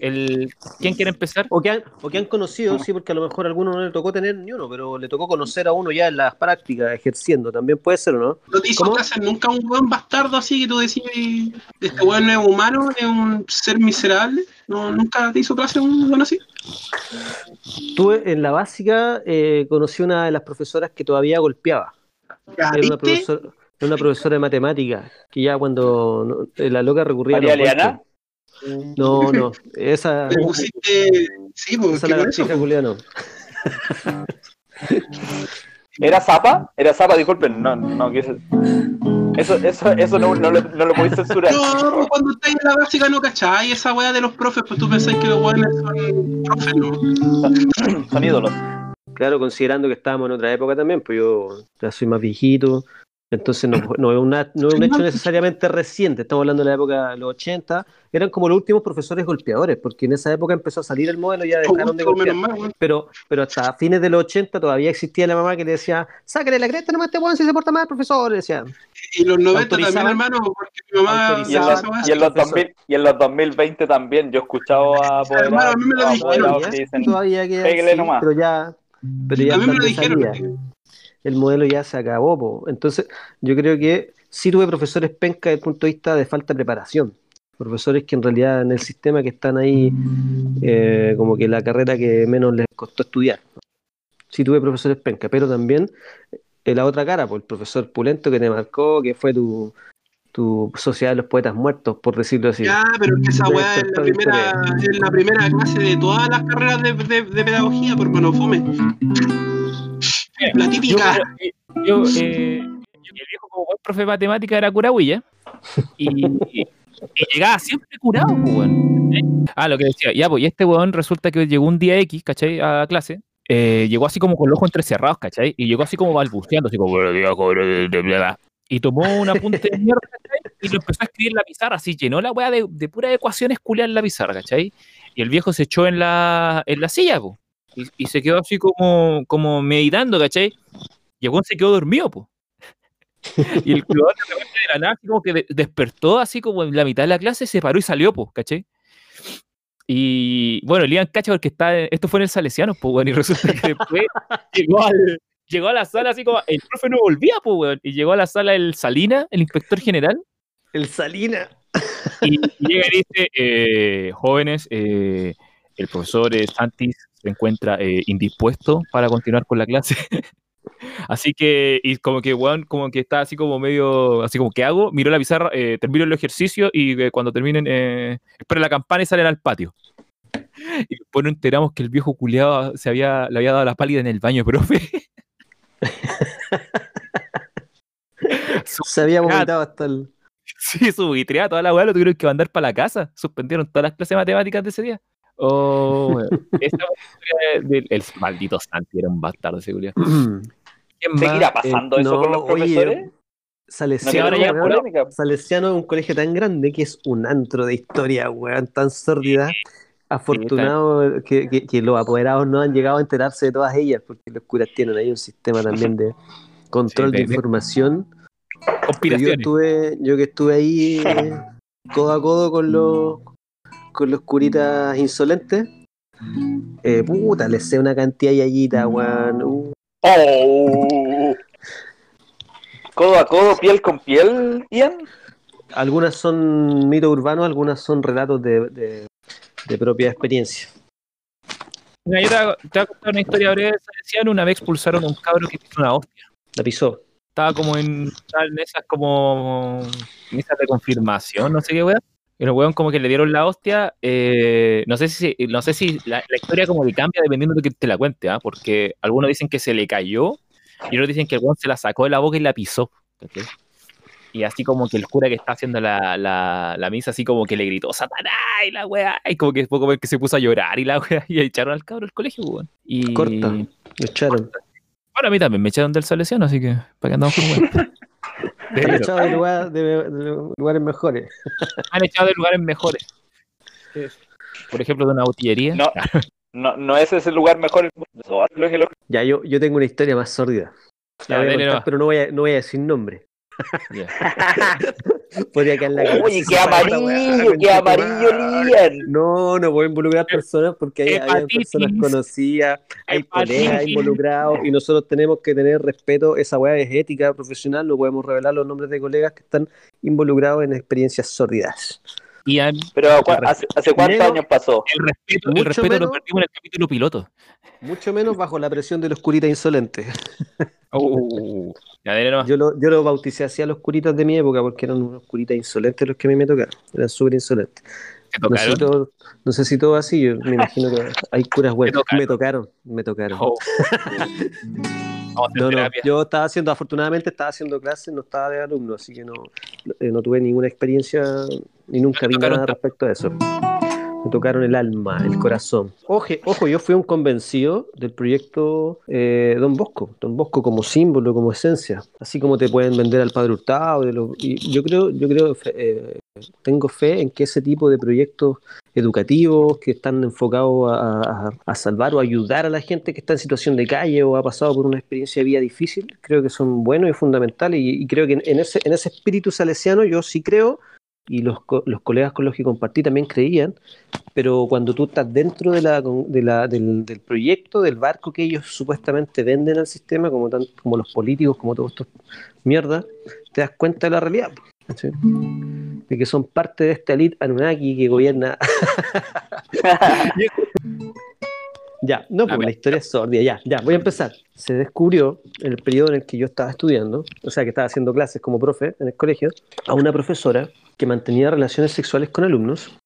El, ¿Quién quiere empezar? O que, han, o que han conocido, sí, porque a lo mejor a alguno no le tocó tener ni uno, pero le tocó conocer a uno ya en las prácticas, ejerciendo. También puede ser, ¿o no? ¿No te hizo ¿Cómo? clase nunca un buen bastardo así que tú decías, este weón no es humano, es un ser miserable? ¿No, ¿Nunca te hizo clase un weón así? Tuve en la básica, eh, conocí una de las profesoras que todavía golpeaba. Era una, profesora, una profesora de matemáticas, que ya cuando no- eh, la loca recurría a los María Eliana. golpes. No, no, esa, Te pusiste... Sí, pues, esa ¿qué por eso? lagartija culiá no. ¿Era Zapa? ¿Era Zapa? Disculpen, no, no quise... Eso, eso, eso no, no, lo, no lo podéis censurar. No, pues cuando estás en la básica no cachai esa weá de los profes, pues tú pensás que los weones son profes, ¿no? Son ídolos. Claro, considerando que estábamos en otra época también, pues yo ya soy más viejito, Entonces no, no es, una- no es un hecho necesariamente reciente, estamos hablando de la época de los 80, eran como los últimos profesores golpeadores, porque en esa época empezó a salir el modelo y ya dejaron de golpear. Pero, pero hasta fines de los 80 todavía existía la mamá que le decía, sácale la cresta nomás a este weón si se porta mal, profesor, le decía. Y los 90 también, hermano, porque mi mamá. Y en, los, y en los profesor. 2000 y en los 2020 también yo he escuchado a Hermano, a mí me lo dijeron. apoderados que dicen, todavía queda "Pégale así, nomás". pero ya, pero ya A mí me lo dijeron. El modelo ya se acabó. po. Entonces, yo creo que sí tuve profesores penca desde el punto de vista de falta de preparación. Profesores que en realidad en el sistema que están ahí, eh, como que la carrera que menos les costó estudiar. Sí tuve profesores penca, pero también eh, la otra cara, por el profesor Pulento que te marcó, que fue tu, tu Sociedad de los Poetas Muertos, por decirlo así. Ya, pero es que esa weá es la primera, es la primera clase de todas las carreras de, de, de pedagogía, por fome. La típica. Yo, eh, el viejo como buen profe de matemática era curahuilla y, y- y llegaba siempre curado, pues, weón. ¿Eh? Ah, lo que decía, ya, pues, y este weón resulta que llegó un día X, ¿cachai? A clase. eh, llegó así como con los ojos entrecerrados, ¿cachai? Y llegó así como balbuceando, así como, y tomó un apunte de mierda, ¿cachai? Y lo empezó a escribir en la pizarra, así llenó la weá de, de puras ecuaciones culiadas en la pizarra, ¿cachai? Y el viejo se echó en la, en la silla, po. Y, y se quedó así como, como meditando, ¿cachai? Y el weón se quedó dormido, po. Y el weón de repente de la nada, así como que de- despertó así como en la mitad de la clase, se paró y salió, po, ¿cachai? Y bueno, el Ian cacha porque está, esto fue en el Salesiano, pues, weón, y resulta que después llegó, al- llegó a la sala así como, el profe no volvía, pues, weón, y llegó a la sala el Salina, el inspector general, El Salina. y, y llega y dice, eh, jóvenes, eh, el profesor eh, Santis se encuentra eh, indispuesto para continuar con la clase. Así que, y como que, weón, como que está así como medio, así como, ¿qué hago? Miró la pizarra, eh, termino el ejercicio y eh, cuando terminen, eh, esperen la campana y salen al patio. Y después nos enteramos que el viejo culiado se había, le había dado la pálida en el baño, profe. Se había vomitado hasta el. Sí, su toda la weá lo tuvieron que mandar para la casa. Suspendieron todas las clases de matemáticas de ese día. Oh, historia del el maldito Santi, era un bastardo. ¿Quién más? ¿Seguirá pasando Eh, eso con no, los oye, profesores? No Salesiano, ya polémica. Salesiano es un colegio tan grande que es un antro de historia, weón, tan sórdida. Afortunado que, que- que los apoderados no han llegado a enterarse de todas ellas, porque los curas tienen ahí un sistema también de control Sí, de de- de- información. Yo Conspiraciones. estuve, yo que estuve ahí eh, codo a codo con los con los curitas insolentes, eh, puta, les sé una cantidad de yayita, weón. Uh, Oh. Codo a codo, piel con piel, Ian. algunas son mitos urbanos, algunas son relatos de, de- de propia experiencia. Mira, yo te voy, a, te voy a contar una historia breve. Una vez expulsaron a un cabro que hizo una hostia. La pisó. Estaba como en, en esas como misas de confirmación, no sé qué weón. Y los weón como que le dieron la hostia. eh, no sé si, no sé si la, la historia como que cambia dependiendo de que te la cuente, ¿ah? porque algunos dicen que se le cayó y otros dicen que el weón se la sacó de la boca y la pisó. Y así como que el cura que está haciendo la, la, la misa, así como que le gritó Satanás y la weá, y como que poco que se puso a llorar y la weá, y echaron al cabro del colegio, weón. Y Corta. Lo echaron. bueno, a mí también me echaron del salesiano, así que para que andamos con weón. Han echado de, lugar- de- de lugares mejores. me han echado de lugares mejores. Por ejemplo, de una botillería. No, no, no ese es el lugar mejor. Ya, yo, yo tengo una historia más sórdida. La Ya, voy a dale contar, pero no voy a, no voy a decir nombre. Ya. Podría quedar la cagada. Oye, qué amarillo, qué amarillo. Lian. No, no voy a involucrar personas porque hay, hay Hepatitis. personas conocidas, hay Hepatitis. colegas involucrados y nosotros tenemos que tener respeto. Esa weá es ética profesional, no podemos revelar los nombres de colegas que están involucrados en experiencias sórdidas. Ian, Pero ¿cu- ¿hace, hace cuántos Menos- años pasó? el respeto, el Mucho lo menos. perdimos en el capítulo piloto. Mucho menos bajo la presión de los curitas insolentes. Uh. Yo lo, yo lo bauticé así a los curitas de mi época porque eran unos curitas insolentes los que a mí me tocaron. Eran súper insolentes. ¿Te No sé, si todo, no sé si todo así, yo me imagino que hay curas buenas. tocaron? Me tocaron, me tocaron. Oh. No, no, yo estaba haciendo, afortunadamente estaba haciendo clases, no estaba de alumno, así que no, eh, no tuve ninguna experiencia ni nunca vi nada respecto a eso. Me tocaron el alma, el corazón. Ojo, ojo yo fui un convencido del proyecto eh, Don Bosco, Don Bosco como símbolo, como esencia, así como te pueden vender al Padre Hurtado. de lo- y yo creo, yo creo, eh, tengo fe en que ese tipo de proyectos educativos que están enfocados a, a- a salvar o ayudar a la gente que está en situación de calle o ha pasado por una experiencia de vida difícil, creo que son buenos y fundamentales y, y creo que en ese, en ese espíritu salesiano yo sí creo y los, co- los colegas con los que compartí también creían, pero cuando tú estás dentro de la, de la- del, del proyecto, del barco que ellos supuestamente venden al sistema, como, tan- como los políticos, como todos estos mierdas, te das cuenta de la realidad. ¿sí? De que son parte de esta elite Anunnaki que gobierna. ya, no, porque la historia es sordida. Ya, ya, voy a empezar. Se descubrió en el periodo en el que yo estaba estudiando, o sea, que estaba haciendo clases como profe en el colegio, a una profesora que mantenía relaciones sexuales con alumnos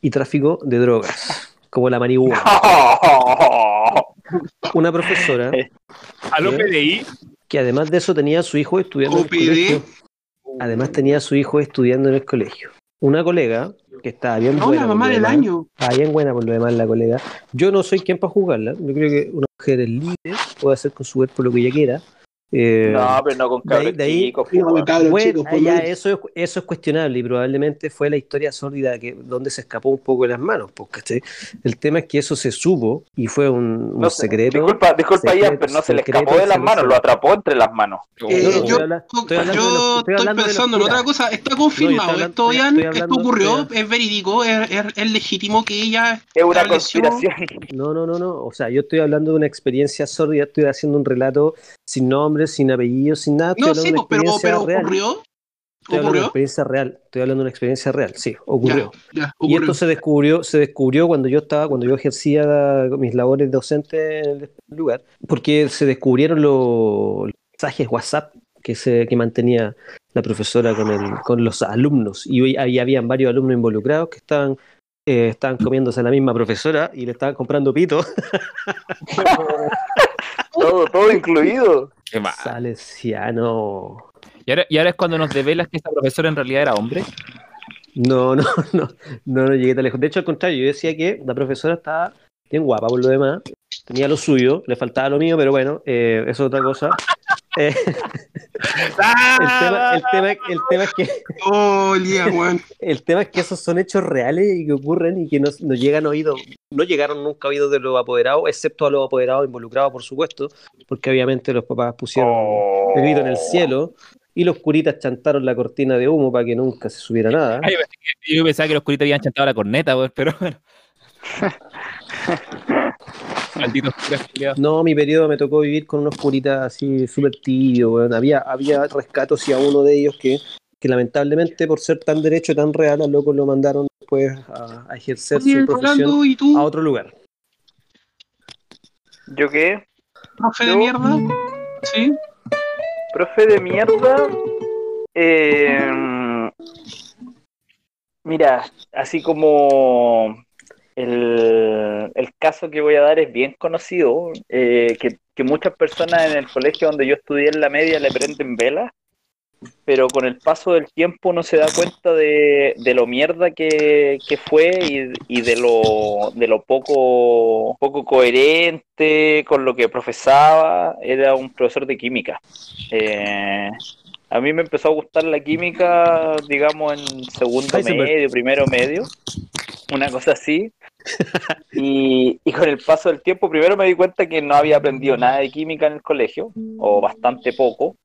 y tráfico de drogas, como la marihuana. Una profesora ¿A. PDI? que además de eso tenía a su hijo estudiando en el colegio. Además tenía a su hijo estudiando en el colegio. Una colega que estaba bien No, buena. la mamá del año. Estaba bien buena por lo demás la colega. Yo no soy quien para juzgarla. Yo creo que una mujer es libre, puede hacer con su cuerpo lo que ella quiera. Eh, No, pero no con de ahí- cabros de ahí- chicos. No, po, weón. cabros bueno, chicos, ya eso, es, eso es cuestionable y probablemente fue la historia sórdida que, donde se escapó un poco de las manos. pues, ¿cachai? El tema es que eso se supo y fue un, un No sé, secreto. Disculpa, disculpa secreto, Ian, pero no se le escapó de las de manos, lo atrapó entre las manos. Eh, No, no, yo estoy habla- estoy hablando de yo estoy estoy de pensando en otra cosa. Está No, confirmado. hablando- esto, Ian, hablando- esto ocurrió, es verídico, es, es- es legítimo que ella Es una estableció- conspiración. No, no, no, no. O sea, yo estoy hablando de una experiencia sórdida, estoy haciendo un relato sin nombre, sin apellido, sin nada. No, sí, pues, pero, pero real. ocurrió. Estoy hablando de una Ocurrió. experiencia real. Estoy hablando de una experiencia real. Sí, ocurrió. Ya, ya, Y ocurrió. esto se descubrió, se descubrió cuando yo estaba, cuando yo ejercía mis labores docentes en el lugar, porque se descubrieron los, los mensajes WhatsApp que se que mantenía la profesora con el, con los alumnos. Y hoy ahí habían varios alumnos involucrados que estaban, eh, estaban comiéndose a la misma profesora y le estaban comprando pito. Todo, todo incluido. Qué mal. Salesiano. ¿Y ahora, y ahora es cuando nos develas que esta profesora en realidad era hombre. No, no, no, no, no llegué tan lejos. De hecho, al contrario, yo decía que la profesora estaba bien guapa por lo demás, tenía lo suyo, le faltaba lo mío, pero bueno, eh, eso es otra cosa. Eh, el, tema, el, tema, el tema es que Oh, el tema es que esos son hechos reales y que ocurren y que nos, nos llegan oídos, no llegaron nunca oídos de los apoderados, excepto a los apoderados involucrados, por supuesto, porque obviamente los papás pusieron Oh. el grito en el cielo y los curitas chantaron la cortina de humo para que nunca se subiera nada. Ay, yo pensaba que los curitas habían chantado la corneta, pero bueno. Malditos. No, mi periodo me tocó vivir con unos curitas así súper tibios, weón. Había, había rescatos y a uno de ellos que, que lamentablemente por ser tan derecho, tan real, al loco lo mandaron después a, a ejercer Oye, su profesión Rolando, ¿y tú, a otro lugar. ¿Yo qué? profe de mierda? Sí. Profe de mierda. eh, mira, así como el, el caso que voy a dar es bien conocido, eh, que, que muchas personas en el colegio donde yo estudié en la media le prenden velas, pero con el paso del tiempo uno se da cuenta de, de lo mierda que, que fue y, y de lo, de lo poco, poco coherente con lo que profesaba. Era un profesor de química. Eh, a mí me empezó a gustar la química, digamos, en segundo Heisenberg. medio, primero medio, una cosa así. Y, y con el paso del tiempo, primero me di cuenta que no había aprendido nada de química en el colegio, o bastante poco.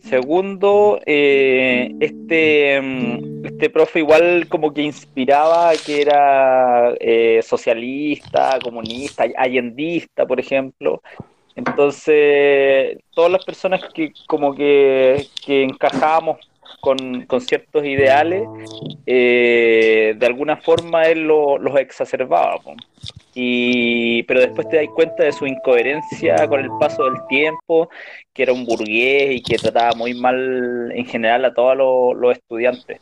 Segundo, eh, este, mm, este profe igual como que inspiraba que era eh, socialista, comunista, allendista, por ejemplo. Entonces, todas las personas que como que, que encajábamos con, con ciertos ideales, eh, de alguna forma él lo- los exacerbaba. Y, pero después te das cuenta de su incoherencia con el paso del tiempo, que era un burgués y que trataba muy mal en general a todos los estudiantes.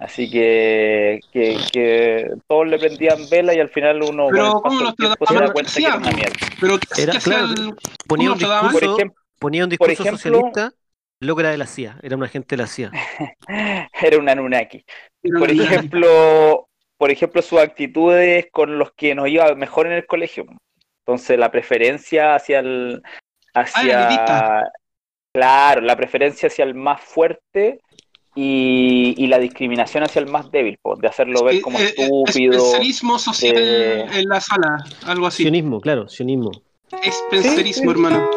Así que, que, que todos le prendían vela y al final uno Pero, con el ¿cómo paso del los tiempo se da cuenta que era una mierda. Pero ¿qué Era, claro, el- Ponía un discurso, Por ejemplo, ponía un por discurso ejemplo- socialista, loco era de la CIA, era un agente de la CIA. era un Anunnaki. Era Por una- ejemplo, por ejemplo, sus actitudes con los que nos iba mejor en el colegio. Entonces, la preferencia hacia el. hacia. elitista. claro, la preferencia hacia el más fuerte y, y la discriminación hacia el más débil, po, de hacerlo ver como Eh, eh, estúpido. Social eh, en la sala, algo así. Sionismo, claro, sionismo. Spencerismo, sí. hermano.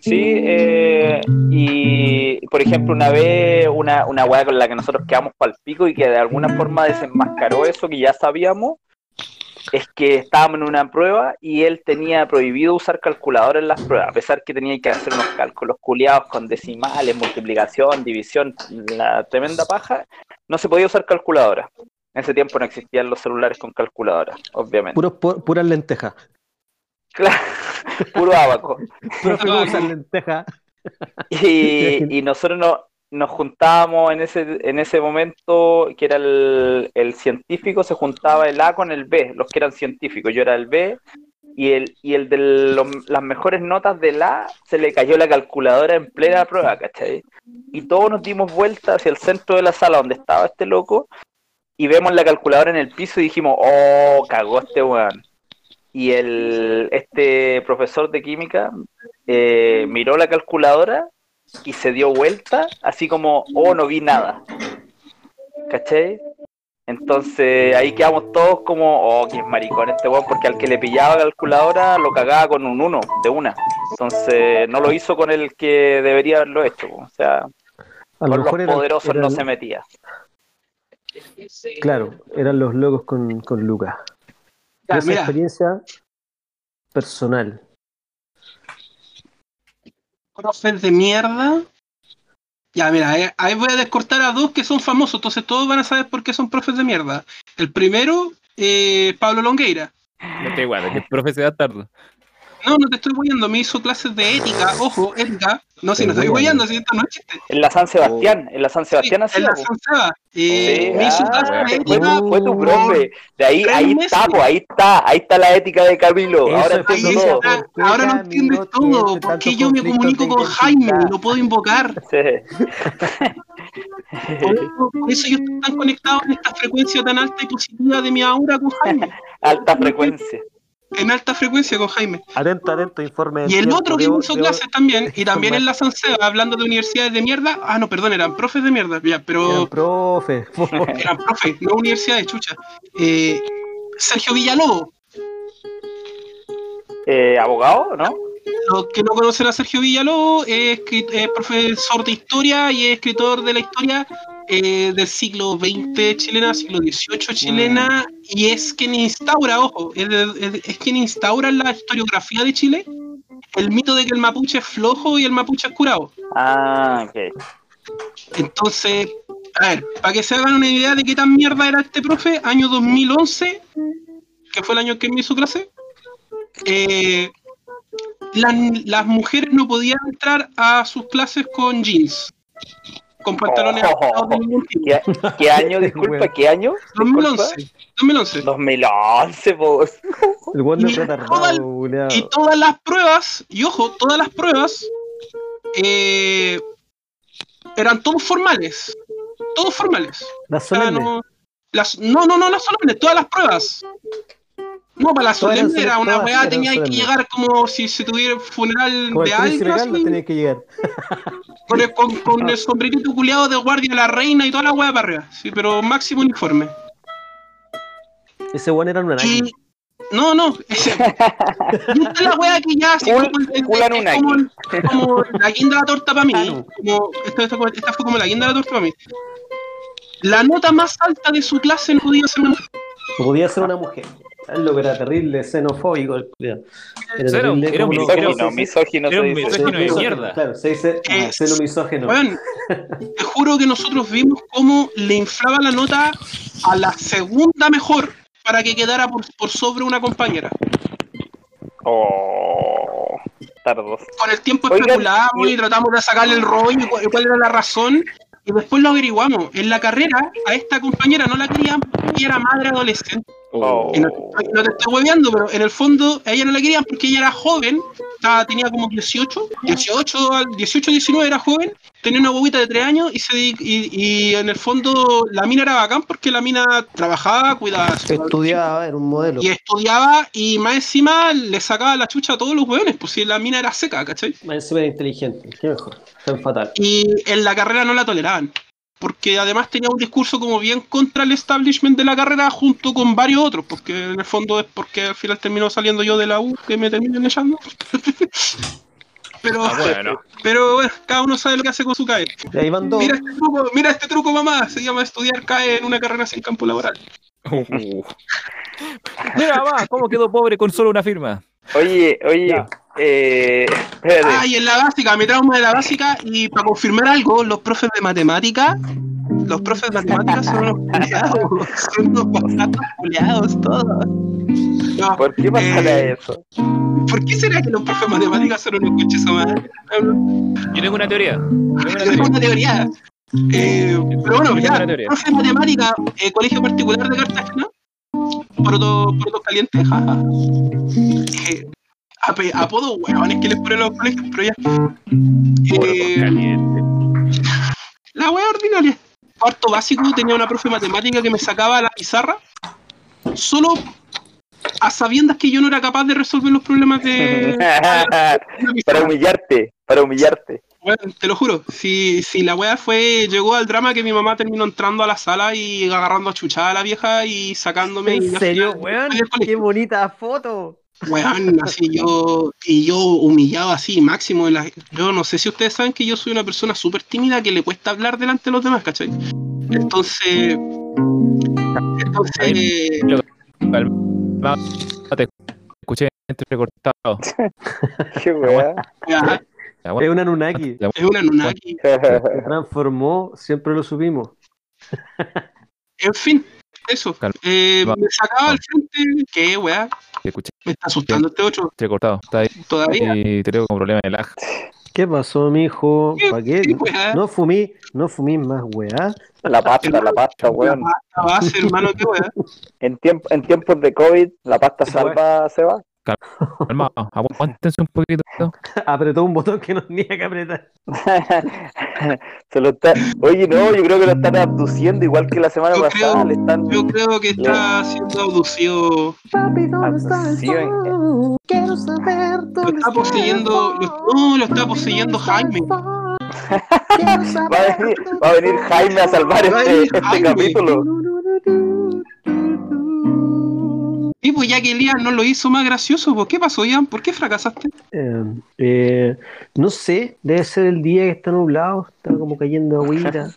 Sí, eh, y por ejemplo, una vez, una, una weá con la que nosotros quedamos pal pico y que de alguna forma desenmascaró eso que ya sabíamos, es que estábamos en una prueba y él tenía prohibido usar calculadora en las pruebas, a pesar que tenía que hacer unos cálculos culiados con decimales, multiplicación, división, la tremenda paja, no se podía usar calculadora. En ese tiempo no existían los celulares con calculadora, obviamente. Pu- puras lentejas. Claro, puro abaco. Profe, ¿cómo usar lentejas? Y, y nosotros no- nos juntábamos en ese, en ese momento, que era el, el científico, se juntaba el A con el B, los que eran científicos. Yo era el B, y el, y el de los- las mejores notas del A se le cayó la calculadora en plena prueba, ¿cachai? Y todos nos dimos vuelta hacia el centro de la sala donde estaba este loco, y vemos la calculadora en el piso y dijimos, oh, cagó este weón. Y el, este profesor de química eh, miró la calculadora y se dio vuelta, así como, oh, no vi nada. ¿Cachai? Entonces ahí quedamos todos como, oh, qué maricón este weón, porque al que le pillaba calculadora lo cagaba con un uno, de una. Entonces no lo hizo con el que debería haberlo hecho. O sea, A con lo los mejor eran- poderosos no se metía. Claro, eran los locos con, con Lucas. Esa mira, experiencia personal. Profes de mierda. Ya, mira, ahí, ahí voy a descortar a dos que son famosos, entonces todos van a saber por qué son profes de mierda. El primero, eh, Pablo Longueira. No te igual, que el profe se da tarde. No, no te estoy guiando, me hizo clases de ética, ojo, ética. No, si no estoy guiando, si esto no es chiste. En la San Sebastián, en la San Sebastián Sí, así. en la San Seba. Eh, Sí, me hizo ah, clases de ética. fue tu profe. De ahí, ahí meses. está, pues, ahí está, ahí está la ética de Camilo. Eso Ahora entiendo todo. está, ¿por qué ahora lo entiendes todo. ¿Por qué yo me comunico con Jaime lo puedo invocar? Sí. Por eso, por eso yo estoy tan conectado en esta frecuencia tan alta y positiva de mi aura con Jaime. Alta frecuencia. En alta frecuencia con Jaime. Atento, atento, informe. Y el tiempo. otro que Debo- hizo debo- clases también, y también en la Sanseba, hablando de universidades de mierda. Ah, no, perdón, eran profes de mierda, ya, pero Eran profe. eran profes, no universidades, chucha. Eh, Sergio Villalobos. Eh, ¿Abogado, no? Los que no conocen a Sergio Villalobos, es, es profesor de historia y es escritor de la historia eh, del siglo XX chilena, siglo XVIII chilena, y es quien instaura, ojo, es, es- es quien instaura en la historiografía de Chile el mito de que el mapuche es flojo y el mapuche es curado. Ah, ok. Entonces, a ver, para que se hagan una idea de qué tan mierda era este profe, año 2011, que fue el año que me hizo clase, eh, las, las mujeres no podían entrar a sus clases con jeans, con pantalones Oh. ajustados de ningún tipo. ¿Qué, qué año, disculpa, qué año? Disculpa. 2011, 2011. 2011, pues. El Y toda-. Y todas las pruebas, y ojo, todas las pruebas eh, eran todos formales. Todos formales. Las O sea, solemnes. no, las, no, no, no, las solemnes, todas las pruebas. No, para la solemne era una weá, tenía que llegar como si se tuviera un funeral Como de alguien, tenía que llegar. con, el, con, con el sombrerito culiado de guardia de la reina y toda la weá para arriba. Sí, pero máximo uniforme. Ese guan era un Y. anaki. No, no, ese. y esta es la weá que ya así Cool- como, como, la guinda de la torta para mí. Anu. Como, esta, esta- esta fue como la guinda de la torta para mí. La nota más alta de su clase no podía ser una mujer. Podía ser una mujer. Es lo que era terrible, xenofóbico. Era Era un- terrible, era un no- misógino, ¿cómo se Misógino, Era un dice. misógino de Misógino, mierda. Claro, se dice Eh, seno misógino. Te juro que nosotros vimos cómo le inflaba la nota a la segunda mejor para que quedara por, por sobre una compañera. Oh, tardos. Con el tiempo Oigan, especulamos y- y tratamos de sacarle el rollo y cuál, cuál era la razón. Y después lo averiguamos. En la carrera, a esta compañera no la querían porque era madre adolescente. Oh. No, te estoy hueveando, pero en el fondo a ella no la querían porque ella era joven, estaba- tenía como 18, 18, al- 18, 19 era joven, tenía una bobita de 3 años y, se, y, y en el fondo la mina era bacán porque la mina trabajaba, cuidaba a su- Estudiaba, era un modelo. y estudiaba y más encima le sacaba la chucha a todos los hueones, pues si la mina era seca, ¿cachai? Más encima era inteligente. Qué mejor. Tan fatal. Y en la carrera no la toleraban. Porque además tenía un discurso como bien contra el establishment de la carrera junto con varios otros, porque en el fondo es porque al final terminó saliendo yo de la U que me terminan echando. pero, Ah, bueno. pero bueno, cada uno sabe lo que hace con su CAE. Mira este truco, mira este truco mamá, se llama estudiar CAE en una carrera sin campo laboral. Uh. Mira, mamá, ¿cómo quedó pobre con solo una firma? Oye, oye, Ya. eh. Ah, y en la básica, mi trauma de la básica, y para confirmar algo, los profes de matemática, los profes de matemáticas son unos culiados, son unos pasatos culiados todos. No, ¿Por qué pasará eh, eso? ¿Por qué será que los profes de matemáticas son unos coches a madre? Yo tengo una teoría. Tengo una Es teoría. una teoría. Eh, pero bueno, Yo tengo ya, profe de matemática, eh, colegio particular de Cartagena, poroto, poroto caliente, jaja. Eh, ape- apodo huevones que les ponen los colegios, pero ya. Eh, Caliente. La wea ordinaria. Cuarto básico tenía una profe de matemática que me sacaba la pizarra solo a sabiendas que yo no era capaz de resolver los problemas de para humillarte, para humillarte. Bueno, te lo juro, si, si la wea fue, llegó al drama que mi mamá terminó entrando a la sala y agarrando a chuchada a la vieja y sacándome. y ¿En yo serio, final weón? Qué bonita foto. Weón, así yo, y yo humillado así, máximo. en la- yo no sé si ustedes saben que yo soy una persona súper tímida que le cuesta hablar delante de los demás, ¿cachai? Entonces, entonces, Calma, te escuché entrecortado. Qué weá. Es Nunaki. ya, es una Nunaki. Se transformó, siempre lo supimos. En fin, eso. Eh, me sacaba al frente, ¿qué weá? Me está asustando este 8 entrecortado. Está ahí todavía. y te tengo como problema de lag. ¿Qué pasó, mijo? ¿Qué- ¿Para qué? No fumí, no fumí más weá. La pasta, la pasta, weón. La pasta base, hermano, qué weá. En, tiemp- en tiempos de COVID, la pasta salva se va. Calma, aguántense un poquito. Apretó un botón que no tenía que apretar. Se lo está... Oye, no, yo creo que lo están abduciendo igual que la semana Yo pasada. creo- Le están... Yo creo que está siendo abducido. Papi, ¿dónde está el sol? Quiero saber Lo está poseyendo. lo- no, lo está poseyendo Jaime. Va a, venir, va a venir Jaime a salvar este, este capítulo. Pues ya que Elías no lo hizo más gracioso, pues ¿qué pasó, Ian? ¿Por qué fracasaste? Eh, eh, no sé, debe ser el día que está nublado, como cayendo agüita.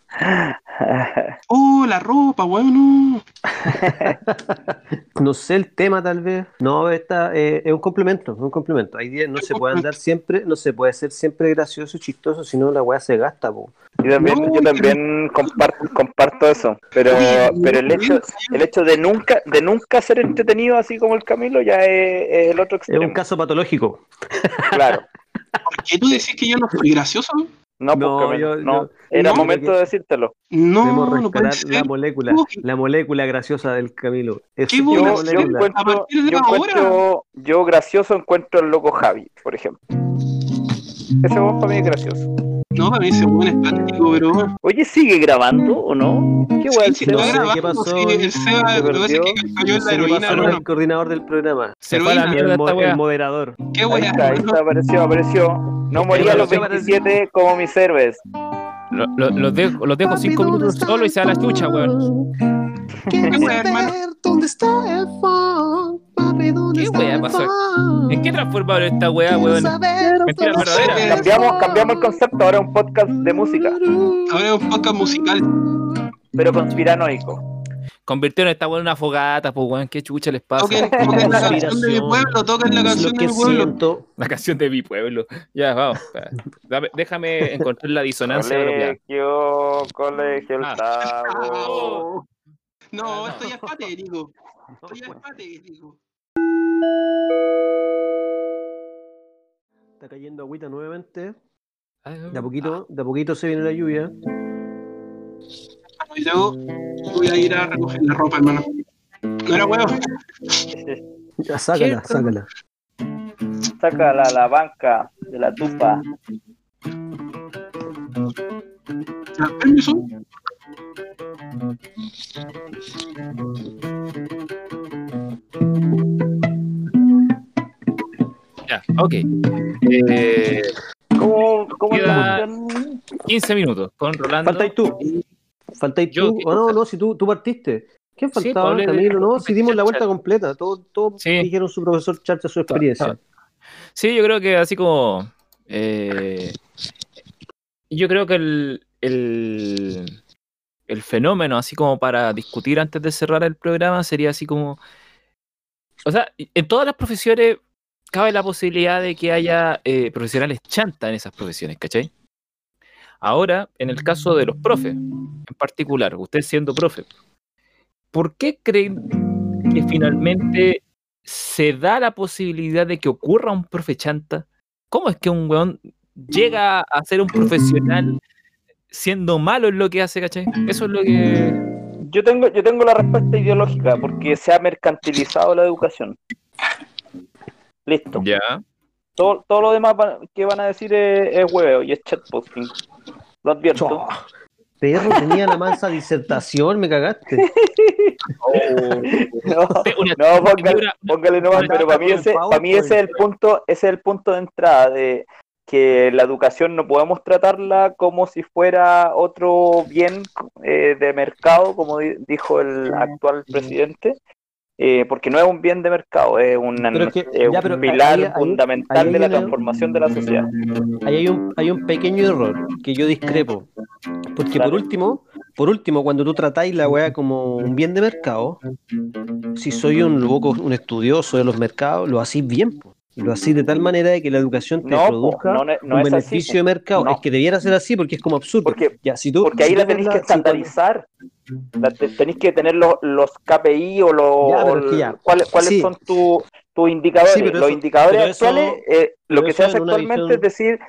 Oh, la ropa, bueno. No sé el tema tal vez. No, está, eh, es un complemento, es un complemento. Hay días no se puede andar siempre, no se puede ser siempre gracioso y chistoso, si no la weá se gasta, po. Yo también, No, yo también comparto, comparto eso. Pero, pero el hecho, el hecho de nunca, de nunca ser entretenido así como el Camilo ya es, es el otro Es un extremo. caso patológico. Claro. ¿Por qué tú decís que yo no soy gracioso? No, pues, No, Camilo, yo- no. yo- Era no, momento de decírtelo. No, Debemos no puede rescatar la ser. molécula, la molécula graciosa del Camilo. Es Yo, yo encuentro, yo, encuentro- yo gracioso encuentro al loco Javi, por ejemplo. Ese vos para mí es gracioso. No, para mí ese buen es patético, pero. Oye, ¿sigue grabando o no? ¿Qué guay Sí, no sé qué pasó. sí, el Seba, Se que pasa es que perdió. cayó en la heroína, el coordinador del programa. Se fue a la Heroína. mierda El, mo- moderador. Qué Ahí weá. está, ahí está, apareció, apareció. No moría a los Apareció, 27 como mis héroes. Lo- lo- Los dejo, los dejo cinco minutos solo y se da la chucha, weón. Qué weá, hermano. ¿Dónde está el funk? Papi, ¿dónde ¿Qué está weá el pasó? funk? ¿En qué transformaron esta weá, weón? Mentira verdadera. Cambiamos, cambiamos el concepto, ahora es un podcast de música, Ahora es un podcast musical. pero conspiranoico. Convirtieron esta weá en una fogata, pues weón. ¿Qué chucha les pasa? Toquen, toquen la canción de mi pueblo, toquen la canción de mi pueblo. siento. La canción de mi pueblo. Ya, vamos. Dame- déjame encontrar la disonancia. Colegio, colegio, el Ah. No, no. esto ya es patético. Esto ya es patético. Está cayendo agüita nuevamente. Ah, De a poquito, de a poquito se viene la lluvia. Y yo voy a ir a recoger la ropa, hermano. No era huevo. Ya, sácala, ¿Qué? sácala. Sácala a la banca de la tupa. Permiso. Ya, ok. Eh, ¿Cómo, cómo Queda- cuestión? 15 minutos con Rolando. Faltáis tú. Faltáis tú. Oh, no, no, si tú, tú partiste. ¿Quién Sí, faltaba? Pablo, Camilo, no, si dimos la vuelta completa. Todos todo Sí. dijeron su profesor Charcha su experiencia. Sí, yo creo que así como. eh, yo creo que el, el, el fenómeno, así como para discutir antes de cerrar el programa, sería así como. O sea, en todas las profesiones cabe la posibilidad de que haya eh, profesionales chanta en esas profesiones, ¿cachai? Ahora, en el caso de los profes, en particular, usted siendo profe, ¿por qué creen que finalmente se da la posibilidad de que ocurra un profe chanta? ¿Cómo es que un weón llega a ser un profesional siendo malo en lo que hace, ¿cachai? Eso es lo que... Yo tengo, yo tengo la respuesta ideológica, porque se ha mercantilizado la educación. Listo. Ya. Todo, todo lo demás van- que van a decir es, es hueveo y es chatposting. Lo advierto. Perro, tenía la mansa disertación, me cagaste. No, una- no, póngale, póngale nomás, pero para mí, ese, para mí ese es el punto, ese es el punto de entrada de que la educación no podemos tratarla como si fuera otro bien eh, de mercado, como di- dijo el actual presidente, eh, porque no es un bien de mercado, es, una- Pero es que- es ya, pero un pilar ahí- fundamental ahí de la transformación de la sociedad. Ahí hay un, hay un pequeño error que yo discrepo. Porque por último, por último, cuando tú tratáis la weá como un bien de mercado, si soy un loco, un estudioso de los mercados, lo hacís bien. po. Lo hacís de tal manera de que la educación te No, po, produzca no, un es así, beneficio de mercado. No. Es que debiera ser así porque es como absurdo. Porque- ya, si tú, Porque ahí si la tenéis que estandarizar. La te- tenéis que tener los, los KPI o los. Ya, ya. ¿Cuáles, cuáles Sí. son tu- tus indicadores? Sí, pero los eso- indicadores actuales, eh, lo que se hace actualmente visión- es decir,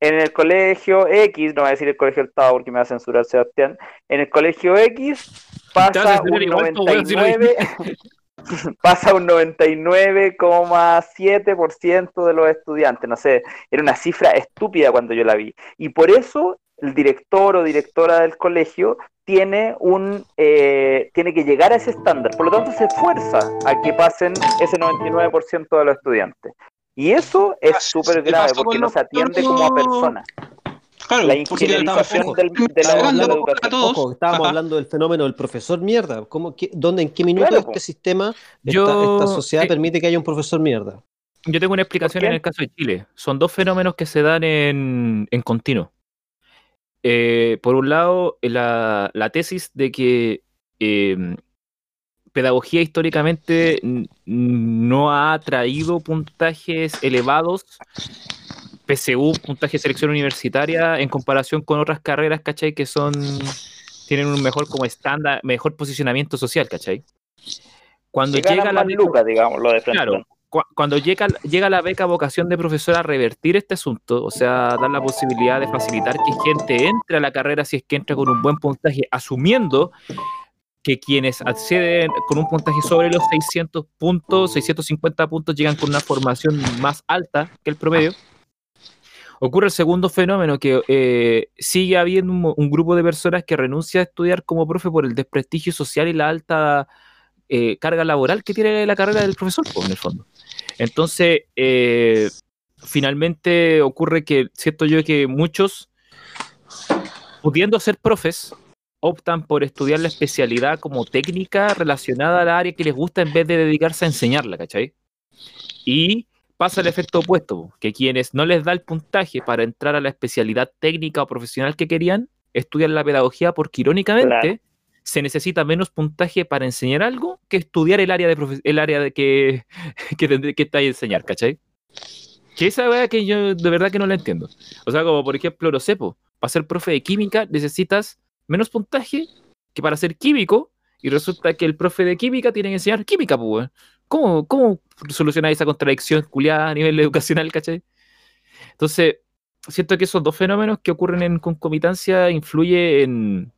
en el colegio X, no voy a decir el colegio Estado porque me va a censurar Sebastián, en el colegio X pasa un igual, po, weón, si lo 99. pasa un 99,7% de los estudiantes, no sé, era una cifra estúpida cuando yo la vi. Y por eso el director o directora del colegio tiene un eh, tiene que llegar a ese estándar. Por lo tanto, se esfuerza a que pasen ese 99% de los estudiantes. Y eso es Así súper grave porque no se atiende como a personas. Claro, La ingenieurización ojo, del- de, la, de la hablando a educación. todos. Ojo, estábamos Ajá. hablando del fenómeno del profesor mierda. ¿Cómo, qué- dónde, ¿En qué minuto Claro, este po. sistema, Yo- esta, esta sociedad eh, permite que haya un profesor mierda? Yo tengo una explicación en el caso de Chile. Son dos fenómenos que se dan en, en continuo. Eh, por un lado, la, la tesis de que eh, pedagogía históricamente no ha traído puntajes elevados, PSU, puntaje de selección universitaria, en comparación con otras carreras, ¿cachai? Que son tienen un mejor como estándar, mejor posicionamiento social, ¿cachai? Cuando llega la lucas, digamos, lo de. Claro, cu- cuando llega, llega la beca vocación de profesor a revertir este asunto, o sea, dar la posibilidad de facilitar que gente entre a la carrera si es que entra con un buen puntaje, asumiendo que quienes acceden con un puntaje sobre los 600 puntos, 650 puntos, llegan con una formación más alta que el promedio. Ocurre el segundo fenómeno, que eh, sigue habiendo un, grupo de personas que renuncia a estudiar como profe por el desprestigio social y la alta eh, carga laboral que tiene la carrera del profesor, en el fondo. Entonces, eh, finalmente ocurre que siento yo que muchos, pudiendo ser profes, optan por estudiar la especialidad como técnica relacionada al área que les gusta en vez de dedicarse a enseñarla, ¿cachai? Y pasa el efecto opuesto, que quienes no les da el puntaje para entrar a la especialidad técnica o profesional que querían, estudian la pedagogía porque irónicamente Claro. se necesita menos puntaje para enseñar algo que estudiar el área de el área de que, que, que está ahí a enseñar, ¿cachai? Que esa weá que yo de verdad que no la entiendo. O sea, como por ejemplo, lo sepo, para ser profe de química necesitas menos puntaje que para ser químico, y resulta que el profe de química tiene que enseñar química, pues. ¿Cómo, ¿Cómo solucionar esa contradicción culiada a nivel educacional, cachai? Entonces, siento que esos dos fenómenos que ocurren en concomitancia influye en.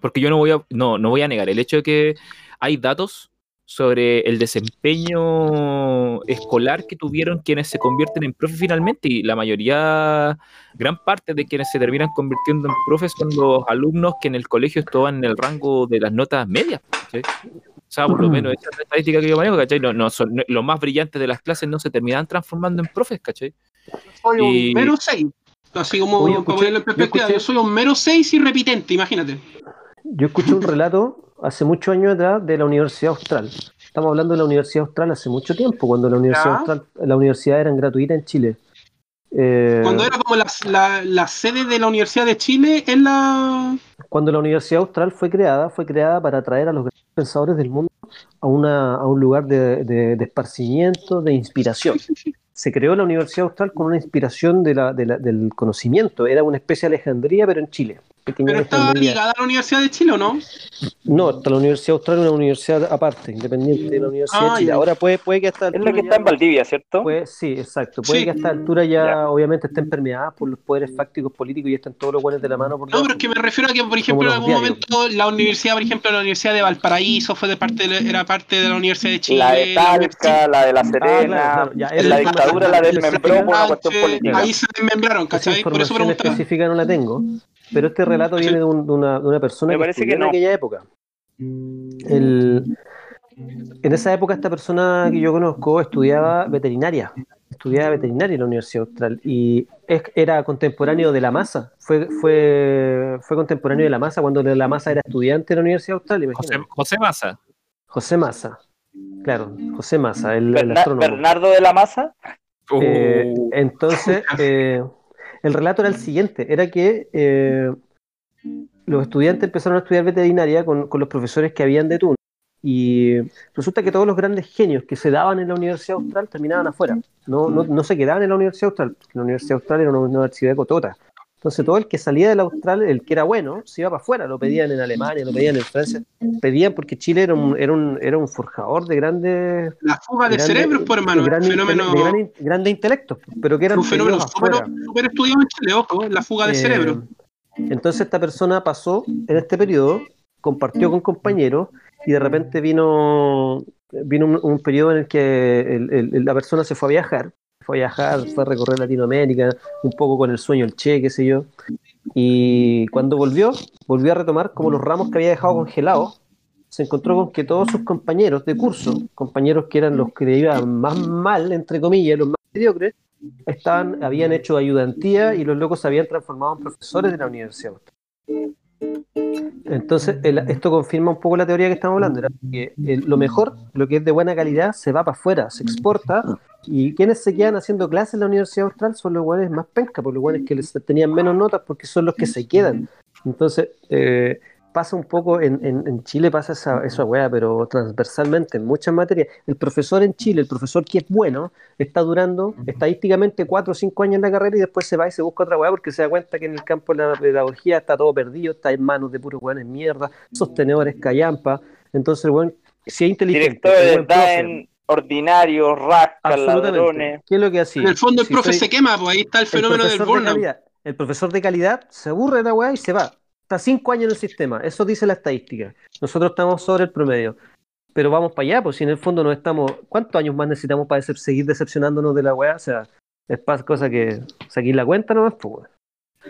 Porque yo no voy a, no, no voy a negar el hecho de que hay datos sobre el desempeño escolar que tuvieron quienes se convierten en profes finalmente y la mayoría, gran parte de quienes se terminan convirtiendo en profes son los alumnos que en el colegio estaban en el rango de las notas medias. ¿cachai? O sea, por lo menos esa es la estadística que yo manejo, ¿cachai? No, no son, no- los más brillantes de las clases no se terminan transformando en profes, ¿cachai? Soy Y- un mero 6. Así como Oye, escuché- en perspectiva, yo soy un mero 6 y repitente, imagínate. Yo escuché un relato hace muchos años atrás de la Universidad Austral. Estamos hablando de la Universidad Austral hace mucho tiempo, cuando la Universidad Ya. Austral, la universidad eran gratuitas en Chile. Eh, Cuando era como la, la, la sede de la Universidad de Chile en la... cuando la Universidad Austral fue creada, fue creada para atraer a los grandes pensadores del mundo a, una, a un lugar de, de- de esparcimiento, de inspiración. Se creó la Universidad Austral con una inspiración de la- de la- del conocimiento. Era una especie de Alejandría, pero en Chile. Pequeña Pero estaba ligada a la Universidad de Chile, ¿o no? No, hasta la Universidad Austral es una universidad aparte, independiente de la Universidad Ah, de Chile. ya. Ahora puede, puede que hasta Es la que está en Valdivia, ¿cierto? Puede, sí, exacto. Puede Sí. que a esta altura ya, Ya. obviamente estén permeadas por los poderes fácticos políticos y están todos los buenos de la mano. Por No, pero es que me refiero a que, por ejemplo, en algún diarios. momento la universidad, por ejemplo, la Universidad de Valparaíso fue de parte de, era parte de la Universidad de Chile. La de Talca, la de La Serena. claro, ya, en la dictadura la información desmembró por una cuestión política. Ahí se desmembraron, ¿cachai? Por eso preguntaba. específica no la tengo, pero este relato viene de, un- de una, de una persona Me que parece que no. en aquella época. El- en esa época esta persona que yo conozco estudiaba veterinaria, estudiaba veterinaria en la Universidad Austral y es- era contemporáneo de la masa, fue, fue, fue contemporáneo de la masa cuando la masa era estudiante de la Universidad Austral, José, imagínate. José Massa. José Massa, claro, José Massa, el, astrónomo. Bernardo de la Maza. Eh, Uh, entonces, eh, el relato era el siguiente, era que eh, los estudiantes empezaron a estudiar veterinaria con, con los profesores que habían de turno. Y resulta que todos los grandes genios que se daban en la Universidad Austral terminaban afuera, no, no, no se quedaban en la Universidad Austral, la Universidad Austral era una universidad cotota. Entonces todo el que salía de la Austral, el que era bueno, se iba para afuera, lo pedían en Alemania, lo pedían en Francia, pedían porque Chile era un, era un, era un forjador de grandes La fuga de grande- cerebros, por hermano. de gran un fenómeno, de gran in- grandes intelectos, pero que eran un fenómeno súper estudiado en Chile, ojo, la fuga de Eh, cerebro. Entonces esta persona pasó en este periodo, compartió con compañeros y de repente vino, vino un, un periodo en el que el- el- la persona se fue a viajar, fue a viajar, fue a recorrer Latinoamérica, un poco con el sueño, el che, qué sé yo. Y cuando volvió, volvió a retomar como los ramos que había dejado congelados. Se encontró con que todos sus compañeros de curso, compañeros que eran los que le iban más mal, entre comillas, los más mediocres, estaban, habían hecho ayudantía y los locos se habían transformado en profesores de la universidad. Entonces, el- esto confirma un poco la teoría que estamos hablando, que el- lo mejor, lo que es de buena calidad, se va para afuera, se exporta, y quienes se quedan haciendo clases en la Universidad Austral son los guanes más penca, por los guanes que les tenían menos notas, porque son los que se quedan. Entonces, eh, pasa un poco, en, en- en Chile pasa esa, esa weá, pero transversalmente, en muchas materias. El profesor en Chile, el profesor que es bueno, está durando estadísticamente cuatro o cinco años en la carrera y después se va y se busca otra weá porque se da cuenta que en el campo de la pedagogía está todo perdido, está en manos de puros weones mierda, sostenedores callampa. Entonces, el weón, si es inteligente, Directores es de buen profe, DAEN, ordinarios, rascas, ladrones. ¿Qué es lo que hacía? en el fondo el Si profe soy- se quema, pues ahí está el el fenómeno del de burnout. el profesor de calidad se aburre de la weá y se va. Está cinco años en el sistema. Eso dice la estadística. Nosotros estamos sobre el promedio. Pero vamos para allá, pues si en el fondo no estamos. ¿Cuántos años más necesitamos para decep- seguir decepcionándonos de la weá? O sea, es cosa que saquéis la cuenta nomás, pues.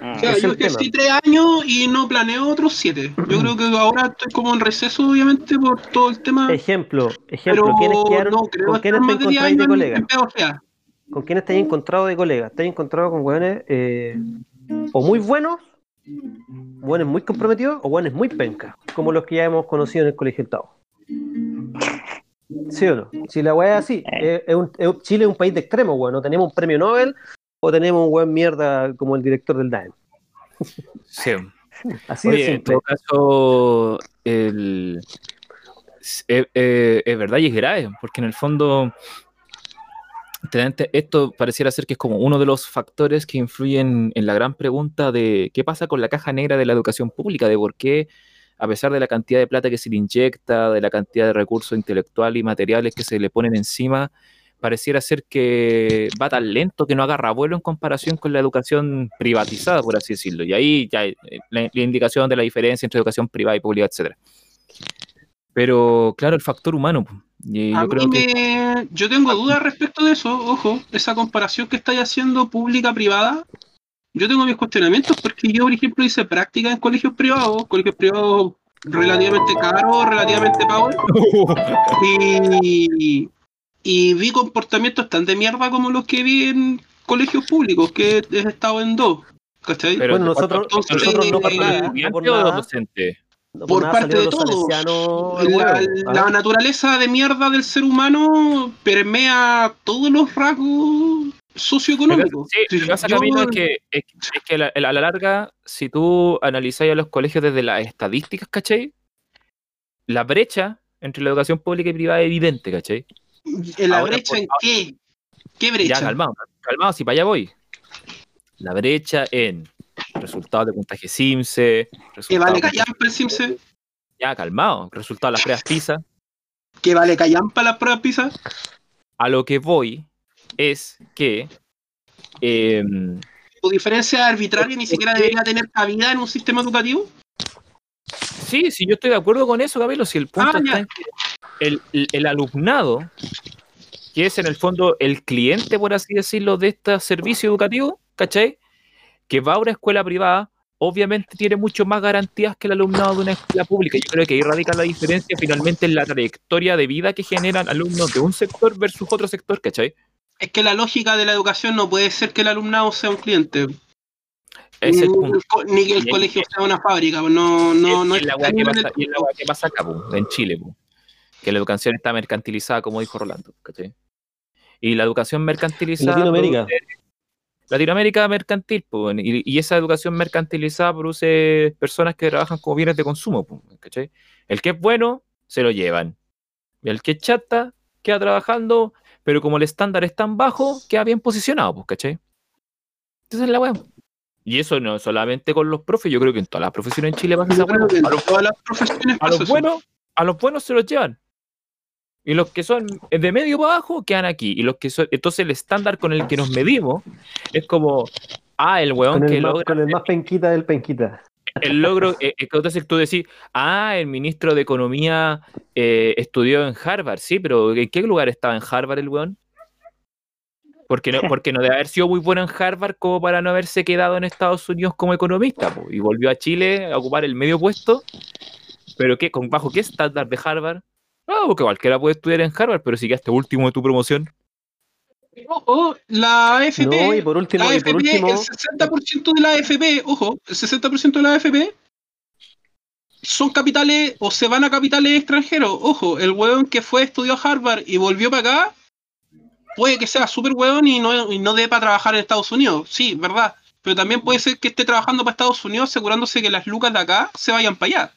Mm. O sea, yo ejercí tres años y no planeo otros siete. Yo creo que ahora estoy como en receso, obviamente, por todo el tema. Ejemplo, ejemplo, pero ¿quiénes quedaron? no ¿Con quiénes te más de 10 encontráis de años colega? en. ¿Con quiénes te has encontrado de colegas? ¿Te has encontrado con weones eh, o muy buenos, weones muy comprometidos o weones muy pencas, como los que ya hemos conocido en el colegio del Tao? ¿Sí o no? Si la weá es así, eh, es un- es un- Chile es un país de extremo, weón. No tenemos un premio Nobel o tenemos un weón mierda como el director del DAEM. sí. Así de Oye, en simple. todo caso, el, es, eh, es verdad y es grave, porque en el fondo, esto pareciera ser que es como uno de los factores que influyen en la gran pregunta de qué pasa con la caja negra de la educación pública, de por qué, a pesar de la cantidad de plata que se le inyecta, de la cantidad de recursos intelectuales y materiales que se le ponen encima, pareciera ser que va tan lento que no agarra vuelo en comparación con la educación privatizada, por así decirlo. Y ahí ya eh, la, la indicación de la diferencia entre educación privada y pública, etcétera. Pero claro, el factor humano. Y A yo creo mí que me- Yo tengo dudas respecto de eso, ojo, esa comparación que estáis haciendo pública-privada. Yo tengo mis cuestionamientos porque yo, por ejemplo, hice práctica en colegios privados, colegios privados relativamente caros, relativamente power, y, y vi comportamientos tan de mierda como los que vi en colegios públicos, que he estado en dos. ¿Cachai? Pero bueno, ¿de cuánto- nosotros, entonces, nosotros no por eh, nada, no estudiante por nada, docente? no por nada parte de todos. La, la ¿ah? naturaleza de mierda del ser humano permea todos los rasgos socioeconómicos. Sí, lo que pasa, Camilo, es que, es, es que la- a la larga, si tú analizáis a los colegios desde las estadísticas, ¿cachai? La brecha entre la educación pública y privada es evidente, ¿cachai? ¿En la Ahora, brecha en qué? ¿Qué brecha? Ya, calmado, calmado, si para allá voy. La brecha en resultados de puntaje SIMSE, ¿Qué vale callampa el Simse? ya, calmado, resultados de las pruebas PISA. ¿Qué vale callampa las pruebas PISA? A lo que voy es que em, ¿Tu diferencia arbitraria ni siquiera debería tener cabida en un sistema educativo? Sí, sí, yo estoy de acuerdo con eso, Gabriel. Si el punto Ah, está en que el, el- alumnado, que es en el fondo el cliente, por así decirlo, de este servicio educativo, ¿cachai? Que va a una escuela privada, obviamente tiene mucho más garantías que el alumnado de una escuela pública. Yo creo que ahí radica la diferencia finalmente en la trayectoria de vida que generan alumnos de un sector versus otro sector, ¿cachai? Es que la lógica de la educación no puede ser que el alumnado sea un cliente. Es el ni, punto. ni que el colegio sea una fábrica. pues No, no, no y es la que pasa, es la que pasa acá, po, en Chile, po. Que la educación está mercantilizada, como dijo Rolando. ¿cachai? Y la educación mercantilizada. Latinoamérica. produce- Latinoamérica mercantil, po, y, y esa educación mercantilizada produce personas que trabajan como bienes de consumo. po, ¿cachai? El que es bueno, se lo llevan. Y el que es chata, queda trabajando, pero como el estándar es tan bajo, queda bien posicionado, pues, ¿cachai? Esa es la weá. Y eso no solamente con los profes, yo creo que en todas las profesiones en Chile pasa esa A los buenos, a los buenos se los llevan. Y los que son de medio para abajo quedan aquí. Y los que son, entonces el estándar con el que nos medimos es como, ah, el weón Con que el, más, logra con el más penquita del penquita. el logro, eh, eh, entonces tú decís, ah, el ministro de Economía eh, estudió en Harvard, sí, pero ¿en qué lugar estaba en Harvard el weón? Porque no, porque no debe haber sido muy bueno en Harvard como para no haberse quedado en Estados Unidos como economista, po, y volvió a Chile a ocupar el medio puesto, pero ¿qué, con, ¿bajo qué estándar de Harvard? Ah, porque cualquiera puede estudiar en Harvard, pero si quedaste último de tu promoción. Ojo, la AFP, No, y por último, la y AFP, por último, el 60% de la AFP, ojo, el 60% de la AFP son capitales o se van a capitales extranjeros. Ojo, el hueón que fue, estudió a Harvard y volvió para acá, puede que sea súper hueón y no, y no dé para trabajar en Estados Unidos. Sí, verdad. Pero también puede ser que esté trabajando para Estados Unidos asegurándose que las lucas de acá se vayan para allá.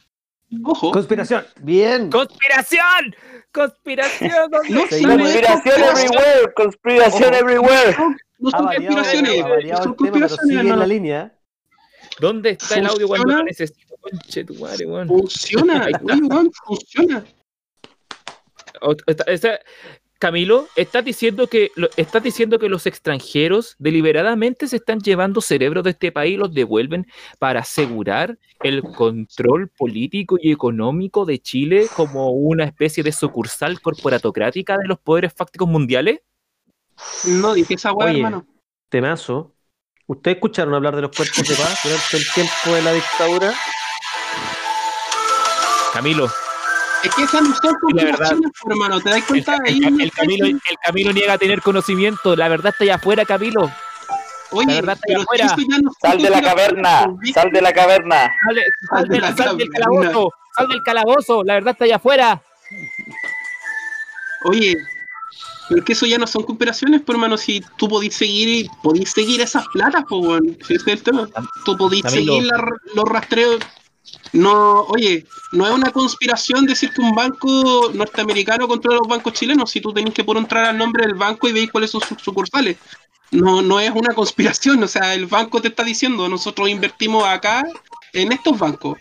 Ojo. conspiración. Bien. ¡Conspiración! ¡Conspiración! Conspiración everywhere, conspiración Ojo. everywhere. No son conspiraciones. son tema, en la línea. ¿Dónde está el audio cuando ¿Funciona? lo necesito? Conche tu madre, weón. Funciona, weón, funciona. O- está- está- Camilo, estás diciendo que lo- estás diciendo que los extranjeros deliberadamente se están llevando cerebros de este país y los devuelven para asegurar el control político y económico de Chile como una especie de sucursal corporatocrática de los poderes fácticos mundiales. No dije esa Oye. hermano. Temazo. ¿Ustedes escucharon hablar de los cuerpos de paz durante el tiempo de la dictadura? Camilo, Es que esas no son la verdad, conspiraciones, hermano. ¿Te das el, cuenta? el- Ahí el Camilo, el Camilo niega tener conocimiento. La verdad está allá afuera, Camilo. Oye, la verdad está pero allá afuera. no Sal de la caverna, sal de la caverna. Sal, de- sal la sal del calabozo. Sal del calabozo. La verdad está allá afuera. Oye, pero es que eso ya no son conspiraciones, pues, hermano. Si tú podís seguir, podís seguir esas platas, pues, ese es el tema. Tú podís Camilo. seguir la- los rastreos. No, oye, no es una conspiración decir que un banco norteamericano controla los bancos chilenos. Si tú tenés que poner entrar al nombre del banco y veis cuáles son sus sucursales. No, no es una conspiración. O sea, el banco te está diciendo, nosotros invertimos acá en estos bancos.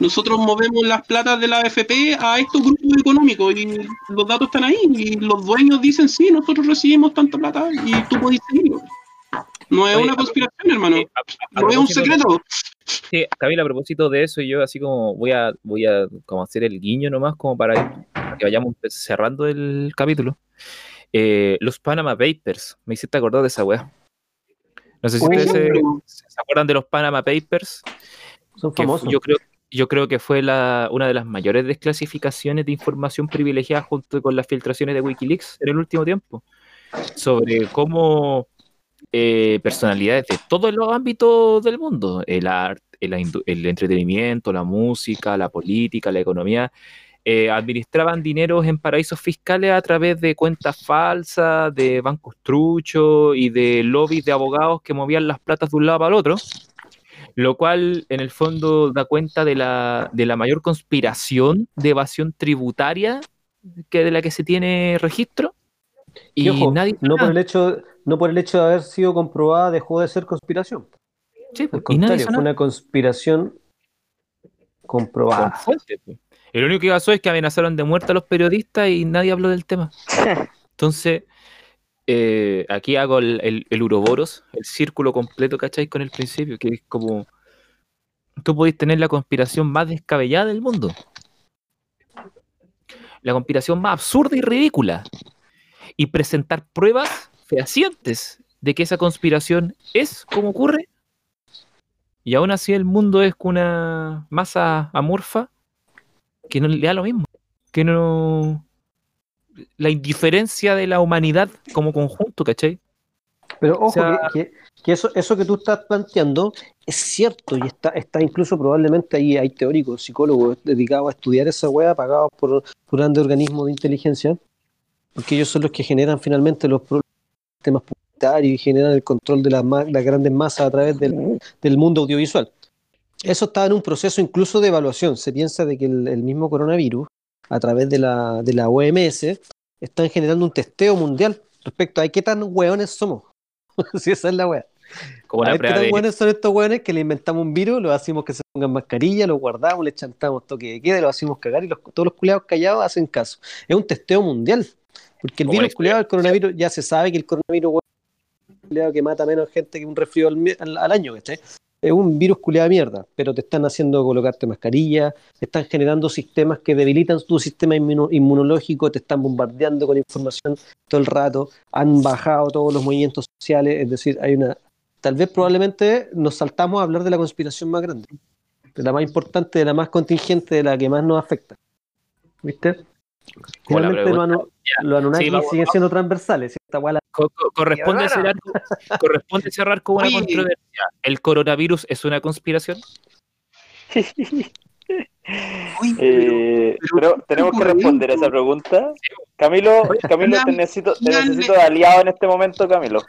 Nosotros movemos las platas de la AFP a estos grupos económicos y los datos están ahí. Y los dueños dicen, sí, nosotros recibimos tanta plata y tú podés seguirlo. No es Oye, una a- conspiración, hermano. Eh, a- a- a No es un secreto. Sí, Camila, a propósito de eso, yo así como voy a, voy a como hacer el guiño nomás, como para que vayamos cerrando el capítulo. Eh, los Panama Papers, me hiciste acordar de esa weá. No sé si ustedes se, acuerdan de los Panama Papers. Son famosos. yo creo, yo creo que fue la, una de las mayores desclasificaciones de información privilegiada junto con las filtraciones de Wikileaks en el último tiempo. Sobre cómo eh, personalidades de todos los ámbitos del mundo, el arte, el, entretenimiento, la música, la política, la economía, eh, administraban dineros en paraísos fiscales a través de cuentas falsas, de bancos truchos y de lobbies de abogados que movían las platas de un lado para el otro, lo cual en el fondo da cuenta de la, de la mayor conspiración de evasión tributaria que de la que se tiene registro. Y Y ojo, nadie no por el hecho, no por el hecho de haber sido comprobada dejó de ser conspiración. Sí, Al pues, contrario, fue una conspiración Con comprobada. pues. Lo único que pasó es que amenazaron de muerte a los periodistas y nadie habló del tema. Entonces, eh, aquí hago el, el, el Uroboros, el círculo completo, ¿cachai? Con el principio, que es como. Tú podés tener la conspiración más descabellada del mundo. La conspiración más absurda y ridícula. Y presentar pruebas fehacientes de que esa conspiración es como ocurre. Y aún así el mundo es una masa amorfa que no le da lo mismo. Que no. La indiferencia de la humanidad como conjunto, ¿cachai? Pero ojo, sea- que, que- que eso, eso que tú estás planteando es cierto y está, está incluso probablemente ahí hay teóricos, psicólogos dedicados a estudiar esa wea, pagados por, por grandes organismos de inteligencia, porque ellos son los que generan finalmente los temas publicitarios y generan el control de las, grandes masas a través del, del mundo audiovisual. Eso está en un proceso incluso de evaluación. Se piensa de que el, el mismo coronavirus, a través de la, de la OMS, están generando un testeo mundial respecto a qué tan hueones somos. si esa es la wea. Como A la ver qué tan de. buenos son estos hueones que le inventamos un virus, los hacemos que se pongan mascarilla, los guardamos, les chantamos toque de queda, los hacemos cagar y los- todos los culiados callados hacen caso. Es un testeo mundial. Porque el virus culiado, el coronavirus, ya se sabe que el coronavirus weón, es un culiado que mata menos gente que un resfrío al, mi- al- al año, ¿cachai? Es un virus culiado de mierda, pero te están haciendo colocarte mascarilla, te están generando sistemas que debilitan tu sistema inmuno- inmunológico, te están bombardeando con información todo el rato, han bajado todos los movimientos sociales, es decir, hay una... Tal vez probablemente nos saltamos a hablar de la conspiración más grande, de la más importante, de la más contingente, de la que más nos afecta. ¿Viste? Finalmente los, anu- los Anunnaki Sí, vamos, siguen siendo transversales. la- Co- co- corresponde, cerrar, corresponde cerrar con una controversia. ¿El coronavirus es una conspiración? Uy, Eh, pero- pero tenemos que responder a esa pregunta. Camilo, Camilo, te necesito, te necesito de aliado en este momento, Camilo.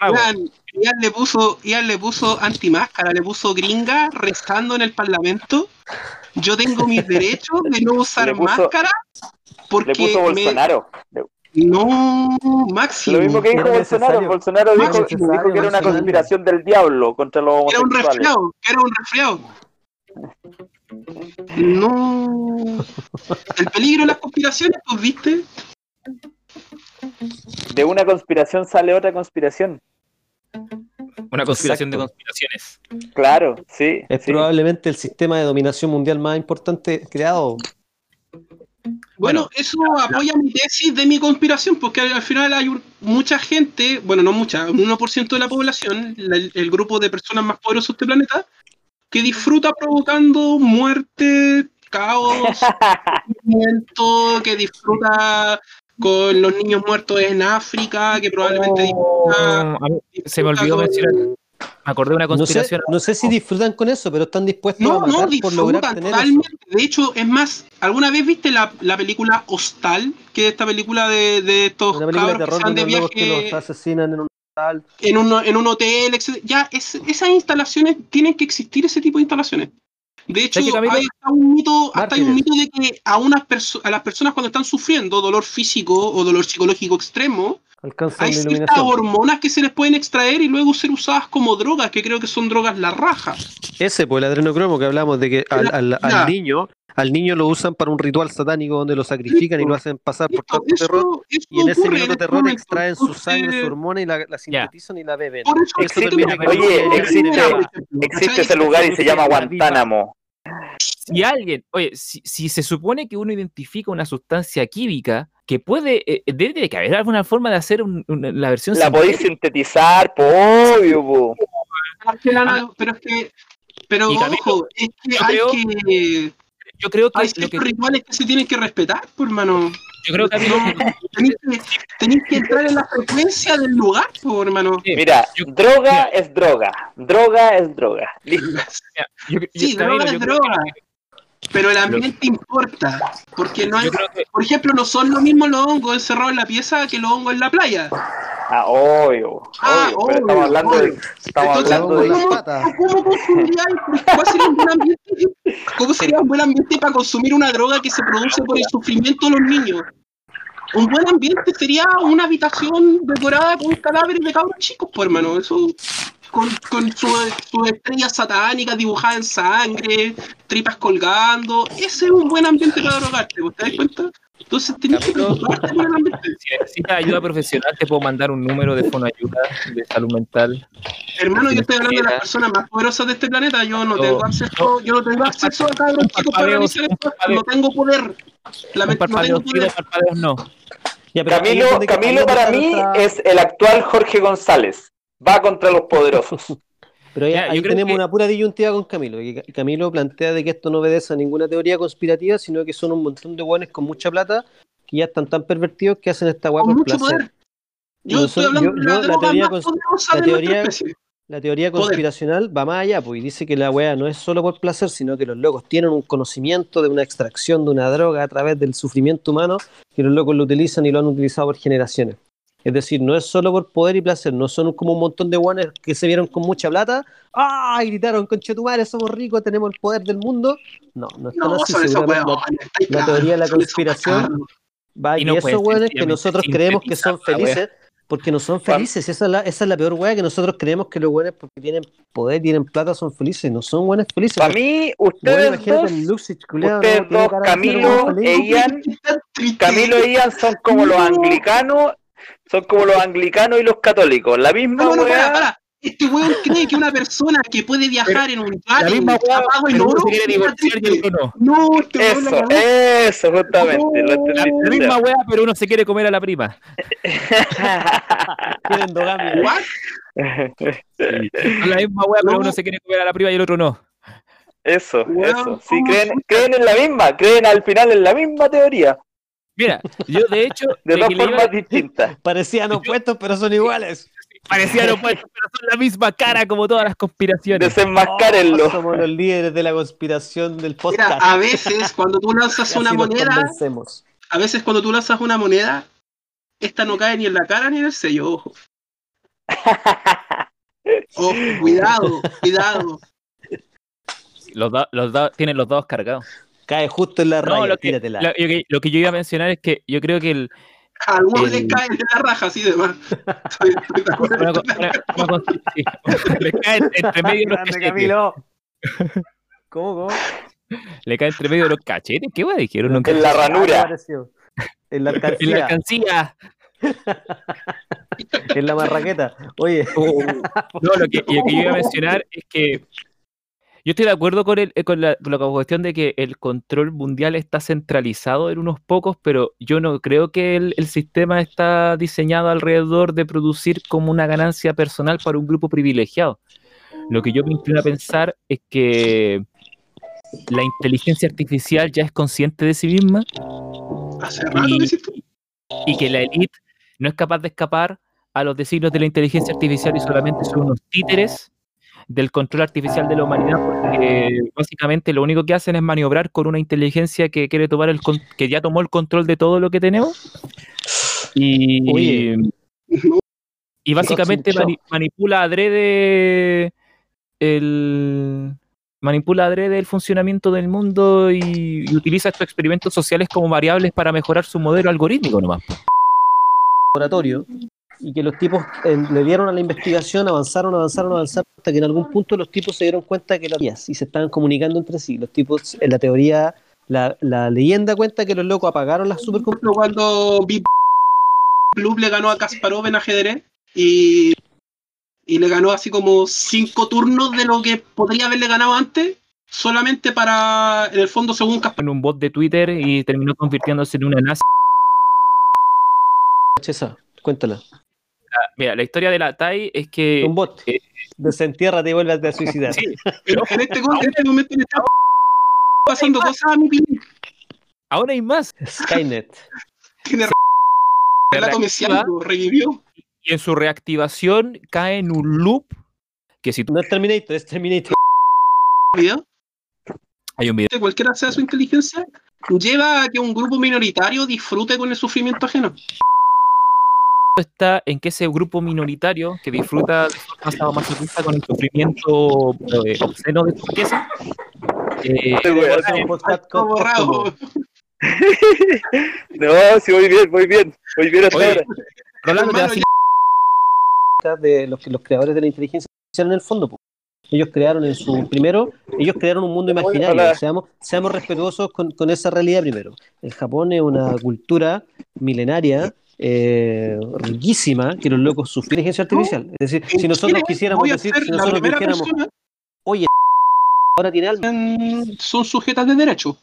Ian, Ian le puso, Ian le puso antimáscara, le puso gringa rezando en el parlamento. Yo tengo mis derechos de no usar puso- máscara porque Le puso me- Bolsonaro. Le- no máximo. Lo mismo que dijo Bolsonaro. Bolsonaro dijo, que era una conspiración del diablo contra los Era un homosexuales. resfriado, era un resfriado. No. El peligro de las conspiraciones, pues viste. De una conspiración sale otra conspiración. Una conspiración Exacto. de conspiraciones. Claro, sí. Es sí. probablemente el sistema de dominación mundial más importante creado. Bueno, Bueno, eso apoya mi tesis de mi conspiración, porque al, al final hay un- mucha gente, bueno, no mucha, un 1% de la población, la- el, grupo de personas más poderosas de este planeta, que disfruta provocando muerte, caos, sufrimiento, que disfruta con los niños muertos en África, que probablemente disfruta, Mm, a mí se me disfruta olvidó mencionar. Me acordé de una No sé, conspiración. no sé si disfrutan con eso, pero están dispuestos a No, matar no, por lograr disfrutan eso. totalmente. De hecho, es más, ¿alguna vez viste la, la película Hostal? Que es esta película de, de estos Una película de cabros que terror se van de unos locos que viaje los asesinan en un hospital. en un, en un hotel, etc. Ya, es- esas instalaciones, tienen que existir ese tipo de instalaciones. De hecho, hay hasta un mito, hasta hay un mito de que a, unas perso- a las personas cuando están sufriendo dolor físico o dolor psicológico extremo, Alcanzan hay la ciertas hormonas que se les pueden extraer y luego ser usadas como drogas, que creo que son drogas la raja. Ese, pues el adrenocromo que hablamos de que al, al- al Ya. niño, al niño lo usan para un ritual satánico donde lo sacrifican y lo hacen pasar por tanto terror. eso Y en ese minuto de este terror momento. extraen su sangre, su hormona y la, la sintetizan y la beben. por eso Eso existe- oye, Existe ese lugar y se llama Guantánamo. Si alguien, oye, si, si se supone que uno identifica una sustancia química que puede, eh, debe que haber alguna forma de hacer un- la versión La podéis sintetizar, po, obvio, po. Pero es que, la- pero es que, pero ojo, es que hay creo- que, Yo creo que hay lo que, rituales que se tienen que respetar, pues, hermano. yo creo que a mí Tenéis que, tenéis que entrar en la frecuencia del lugar, pues, hermano. Mira, yo- droga mira. es droga. Droga es droga. Listo. yo- yo- Sí, droga es droga. que- Pero el ambiente importa, porque no hay, que por ejemplo, no son lo mismo los hongos encerrados en la pieza que los hongos en la playa. Ah, obvio. Ah, obvio, pero estamos obvio, hablando de. Estamos Entonces, hablando de. ¿cómo, cómo sería un buen ambiente? ¿Cómo sería un buen ambiente para consumir una droga que se produce por el sufrimiento de los niños? Un buen ambiente sería una habitación decorada con cadáveres de cabros chicos, pues hermano. Eso con, con sus sus estrellas satánicas dibujadas en sangre, tripas colgando. Ese es un buen ambiente para drogarte, ¿vos te das cuenta? Entonces tienes que Camilo. preocuparte por el ambiente. si necesitas ayuda profesional, te puedo mandar un número de fonoayuda de salud mental. Hermano, yo estoy hablando de las personas más poderosas de este planeta. Yo no No, tengo acceso, yo no tengo acceso a cabros un chicos para realizar esto. No tengo poder. Lament- no tengo poder. no. Ya, Camilo, Camilo para mí es el actual Jorge González. Va contra los poderosos. Pero ahí, Ya, ahí tenemos que- una pura disyuntiva con Camilo. que Camilo plantea de que esto no obedece a ninguna teoría conspirativa, sino que son un montón de buenos con mucha plata que ya están tan pervertidos que hacen esta guapa por mucho placer. poder. Yo Yo estoy soy- hablando yo- de yo la teoría más cons- poderosa la teoría-. La teoría Poder. conspiracional va más allá, pues y dice que la wea no es solo por placer, sino que los locos tienen un conocimiento de una extracción de una droga a través del sufrimiento humano que los locos lo utilizan y lo han utilizado por generaciones. Es decir, no es solo por poder y placer, no son como un montón de guanes que se vieron con mucha plata, ¡ah! y gritaron, conchetumare, somos ricos, tenemos el poder del mundo. No, no están No, así. son esos seguramente la- la teoría de la conspiración. Va, Y y, no esos pueden weones que nosotros creemos que son felices, porque no son felices. Esa es la, esa es la peor weá, que nosotros creemos que los weones, porque tienen poder, tienen plata, son felices. No son weones felices. Para mí, Weón, ustedes dos, Luxich, culiao, ustedes no, dos, Camilo weón e Ian. Camilo e Ian son como los No. anglicanos, son como los anglicanos y los católicos. La misma No, no, para, weá. para. Este weón cree que una persona que puede viajar en un La yate, misma un weá, zapato en oro, se quiere está divorciar y el triste. otro no. No, este weón Eso, eso, justamente. lo La, misma wea, pero uno se quiere comer a la prima. What? La misma wea, pero No. uno se quiere comer a la prima y el otro no. Eso, Weón, eso. Sí, ¿cómo creen, creen en la misma, creen al final en la misma teoría, Mira, yo de hecho, de de dos iba- formas distintas. Parecían opuestos, pero son iguales. parecían opuestos, pero son la misma cara como todas las conspiraciones. Desenmascárenlo. Oh, somos los líderes de la conspiración del Mira, podcast. a veces cuando tú lanzas una moneda, convencemos. a veces cuando tú lanzas una moneda, esta no cae ni en la cara ni en el sello, ojo. Ojo, cuidado, cuidado. Los, da- los da- tienen los dados cargados. Cae justo en la No, raya, lo que, tíratela. lo, que- lo que yo iba a mencionar es que yo creo que el, A algunos El- les cae de la raja así de más. Le cae entre medio de los cachetes. ¿Cómo, cómo? Le cae entre medio de los cachetes. ¿Qué wea dijeron? Nunca- En la ranura. En la En la alcancía, alcancía. en la marraqueta. Oye, No, lo que, lo que yo iba a mencionar es que yo estoy de acuerdo con, el, eh, con, la, con la cuestión de que el control mundial está centralizado en unos pocos, pero yo no creo que el, el sistema está diseñado alrededor de producir como una ganancia personal para un grupo privilegiado. Lo que yo me inclino a pensar es que la inteligencia artificial ya es consciente de sí misma Hace rato Y- que y que la élite no es capaz de escapar a los designios de la inteligencia artificial y solamente son unos títeres del control artificial de la humanidad porque básicamente lo único que hacen es maniobrar con una inteligencia que quiere tomar el con- que ya tomó el control de todo lo que tenemos y, Oye. No, y básicamente mani- manipula adrede el manipula adrede el funcionamiento del mundo y, y utiliza estos experimentos sociales como variables para mejorar su modelo algorítmico nomás. laboratorio y que los tipos eh, le dieron a la investigación, avanzaron, avanzaron, avanzaron, hasta que en algún punto los tipos se dieron cuenta que las y se estaban comunicando entre sí. Los tipos, en la teoría La, la leyenda cuenta que los locos apagaron las supercomputadoras. Cuando Big Club le ganó a Kasparov en ajedrez y, y le ganó así como cinco turnos de lo que podría haberle ganado antes, solamente para, en el fondo, según Kasparov. En un bot de Twitter y terminó convirtiéndose en una nazi. Esa, cuéntala. Mira, la historia de la TAI es que. Un bot. eh, Desentiérrate y vuelve a suicidar. sí, Pero en este, en este momento le está pasando cosas a mi pin. ahora hay más. Skynet. Tiene Se relato reactiva mesiánico, revivió. y en su reactivación cae en un loop que si tú No es Terminator, es Terminator. video, hay un video de cualquiera sea su inteligencia, lleva a que un grupo minoritario disfrute con el sufrimiento ajeno. Está en que ese grupo minoritario que disfruta de forma sadomasoquista con el sufrimiento eh, obsceno de tu pieza eh. No, sí, muy bien, muy bien. Muy bien hasta Oye, ahora. Rolando te seguir de los, que- los creadores de la inteligencia artificial en el fondo. Ellos crearon en su primero, ellos crearon un mundo imaginario. Seamos, seamos respetuosos con, con esa realidad primero. El Japón es una cultura milenaria, eh, riquísima, que los locos sufren inteligencia artificial. Es decir, si nosotros quisiéramos decir, si nosotros persona oye, ahora tiene alma, son sujetas de derecho.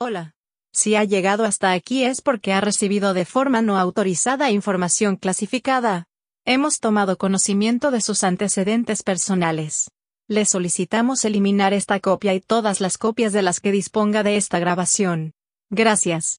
Hola. Si ha llegado hasta aquí es porque ha recibido de forma no autorizada información clasificada. Hemos tomado conocimiento de sus antecedentes personales. Le solicitamos eliminar esta copia y todas las copias de las que disponga de esta grabación. Gracias.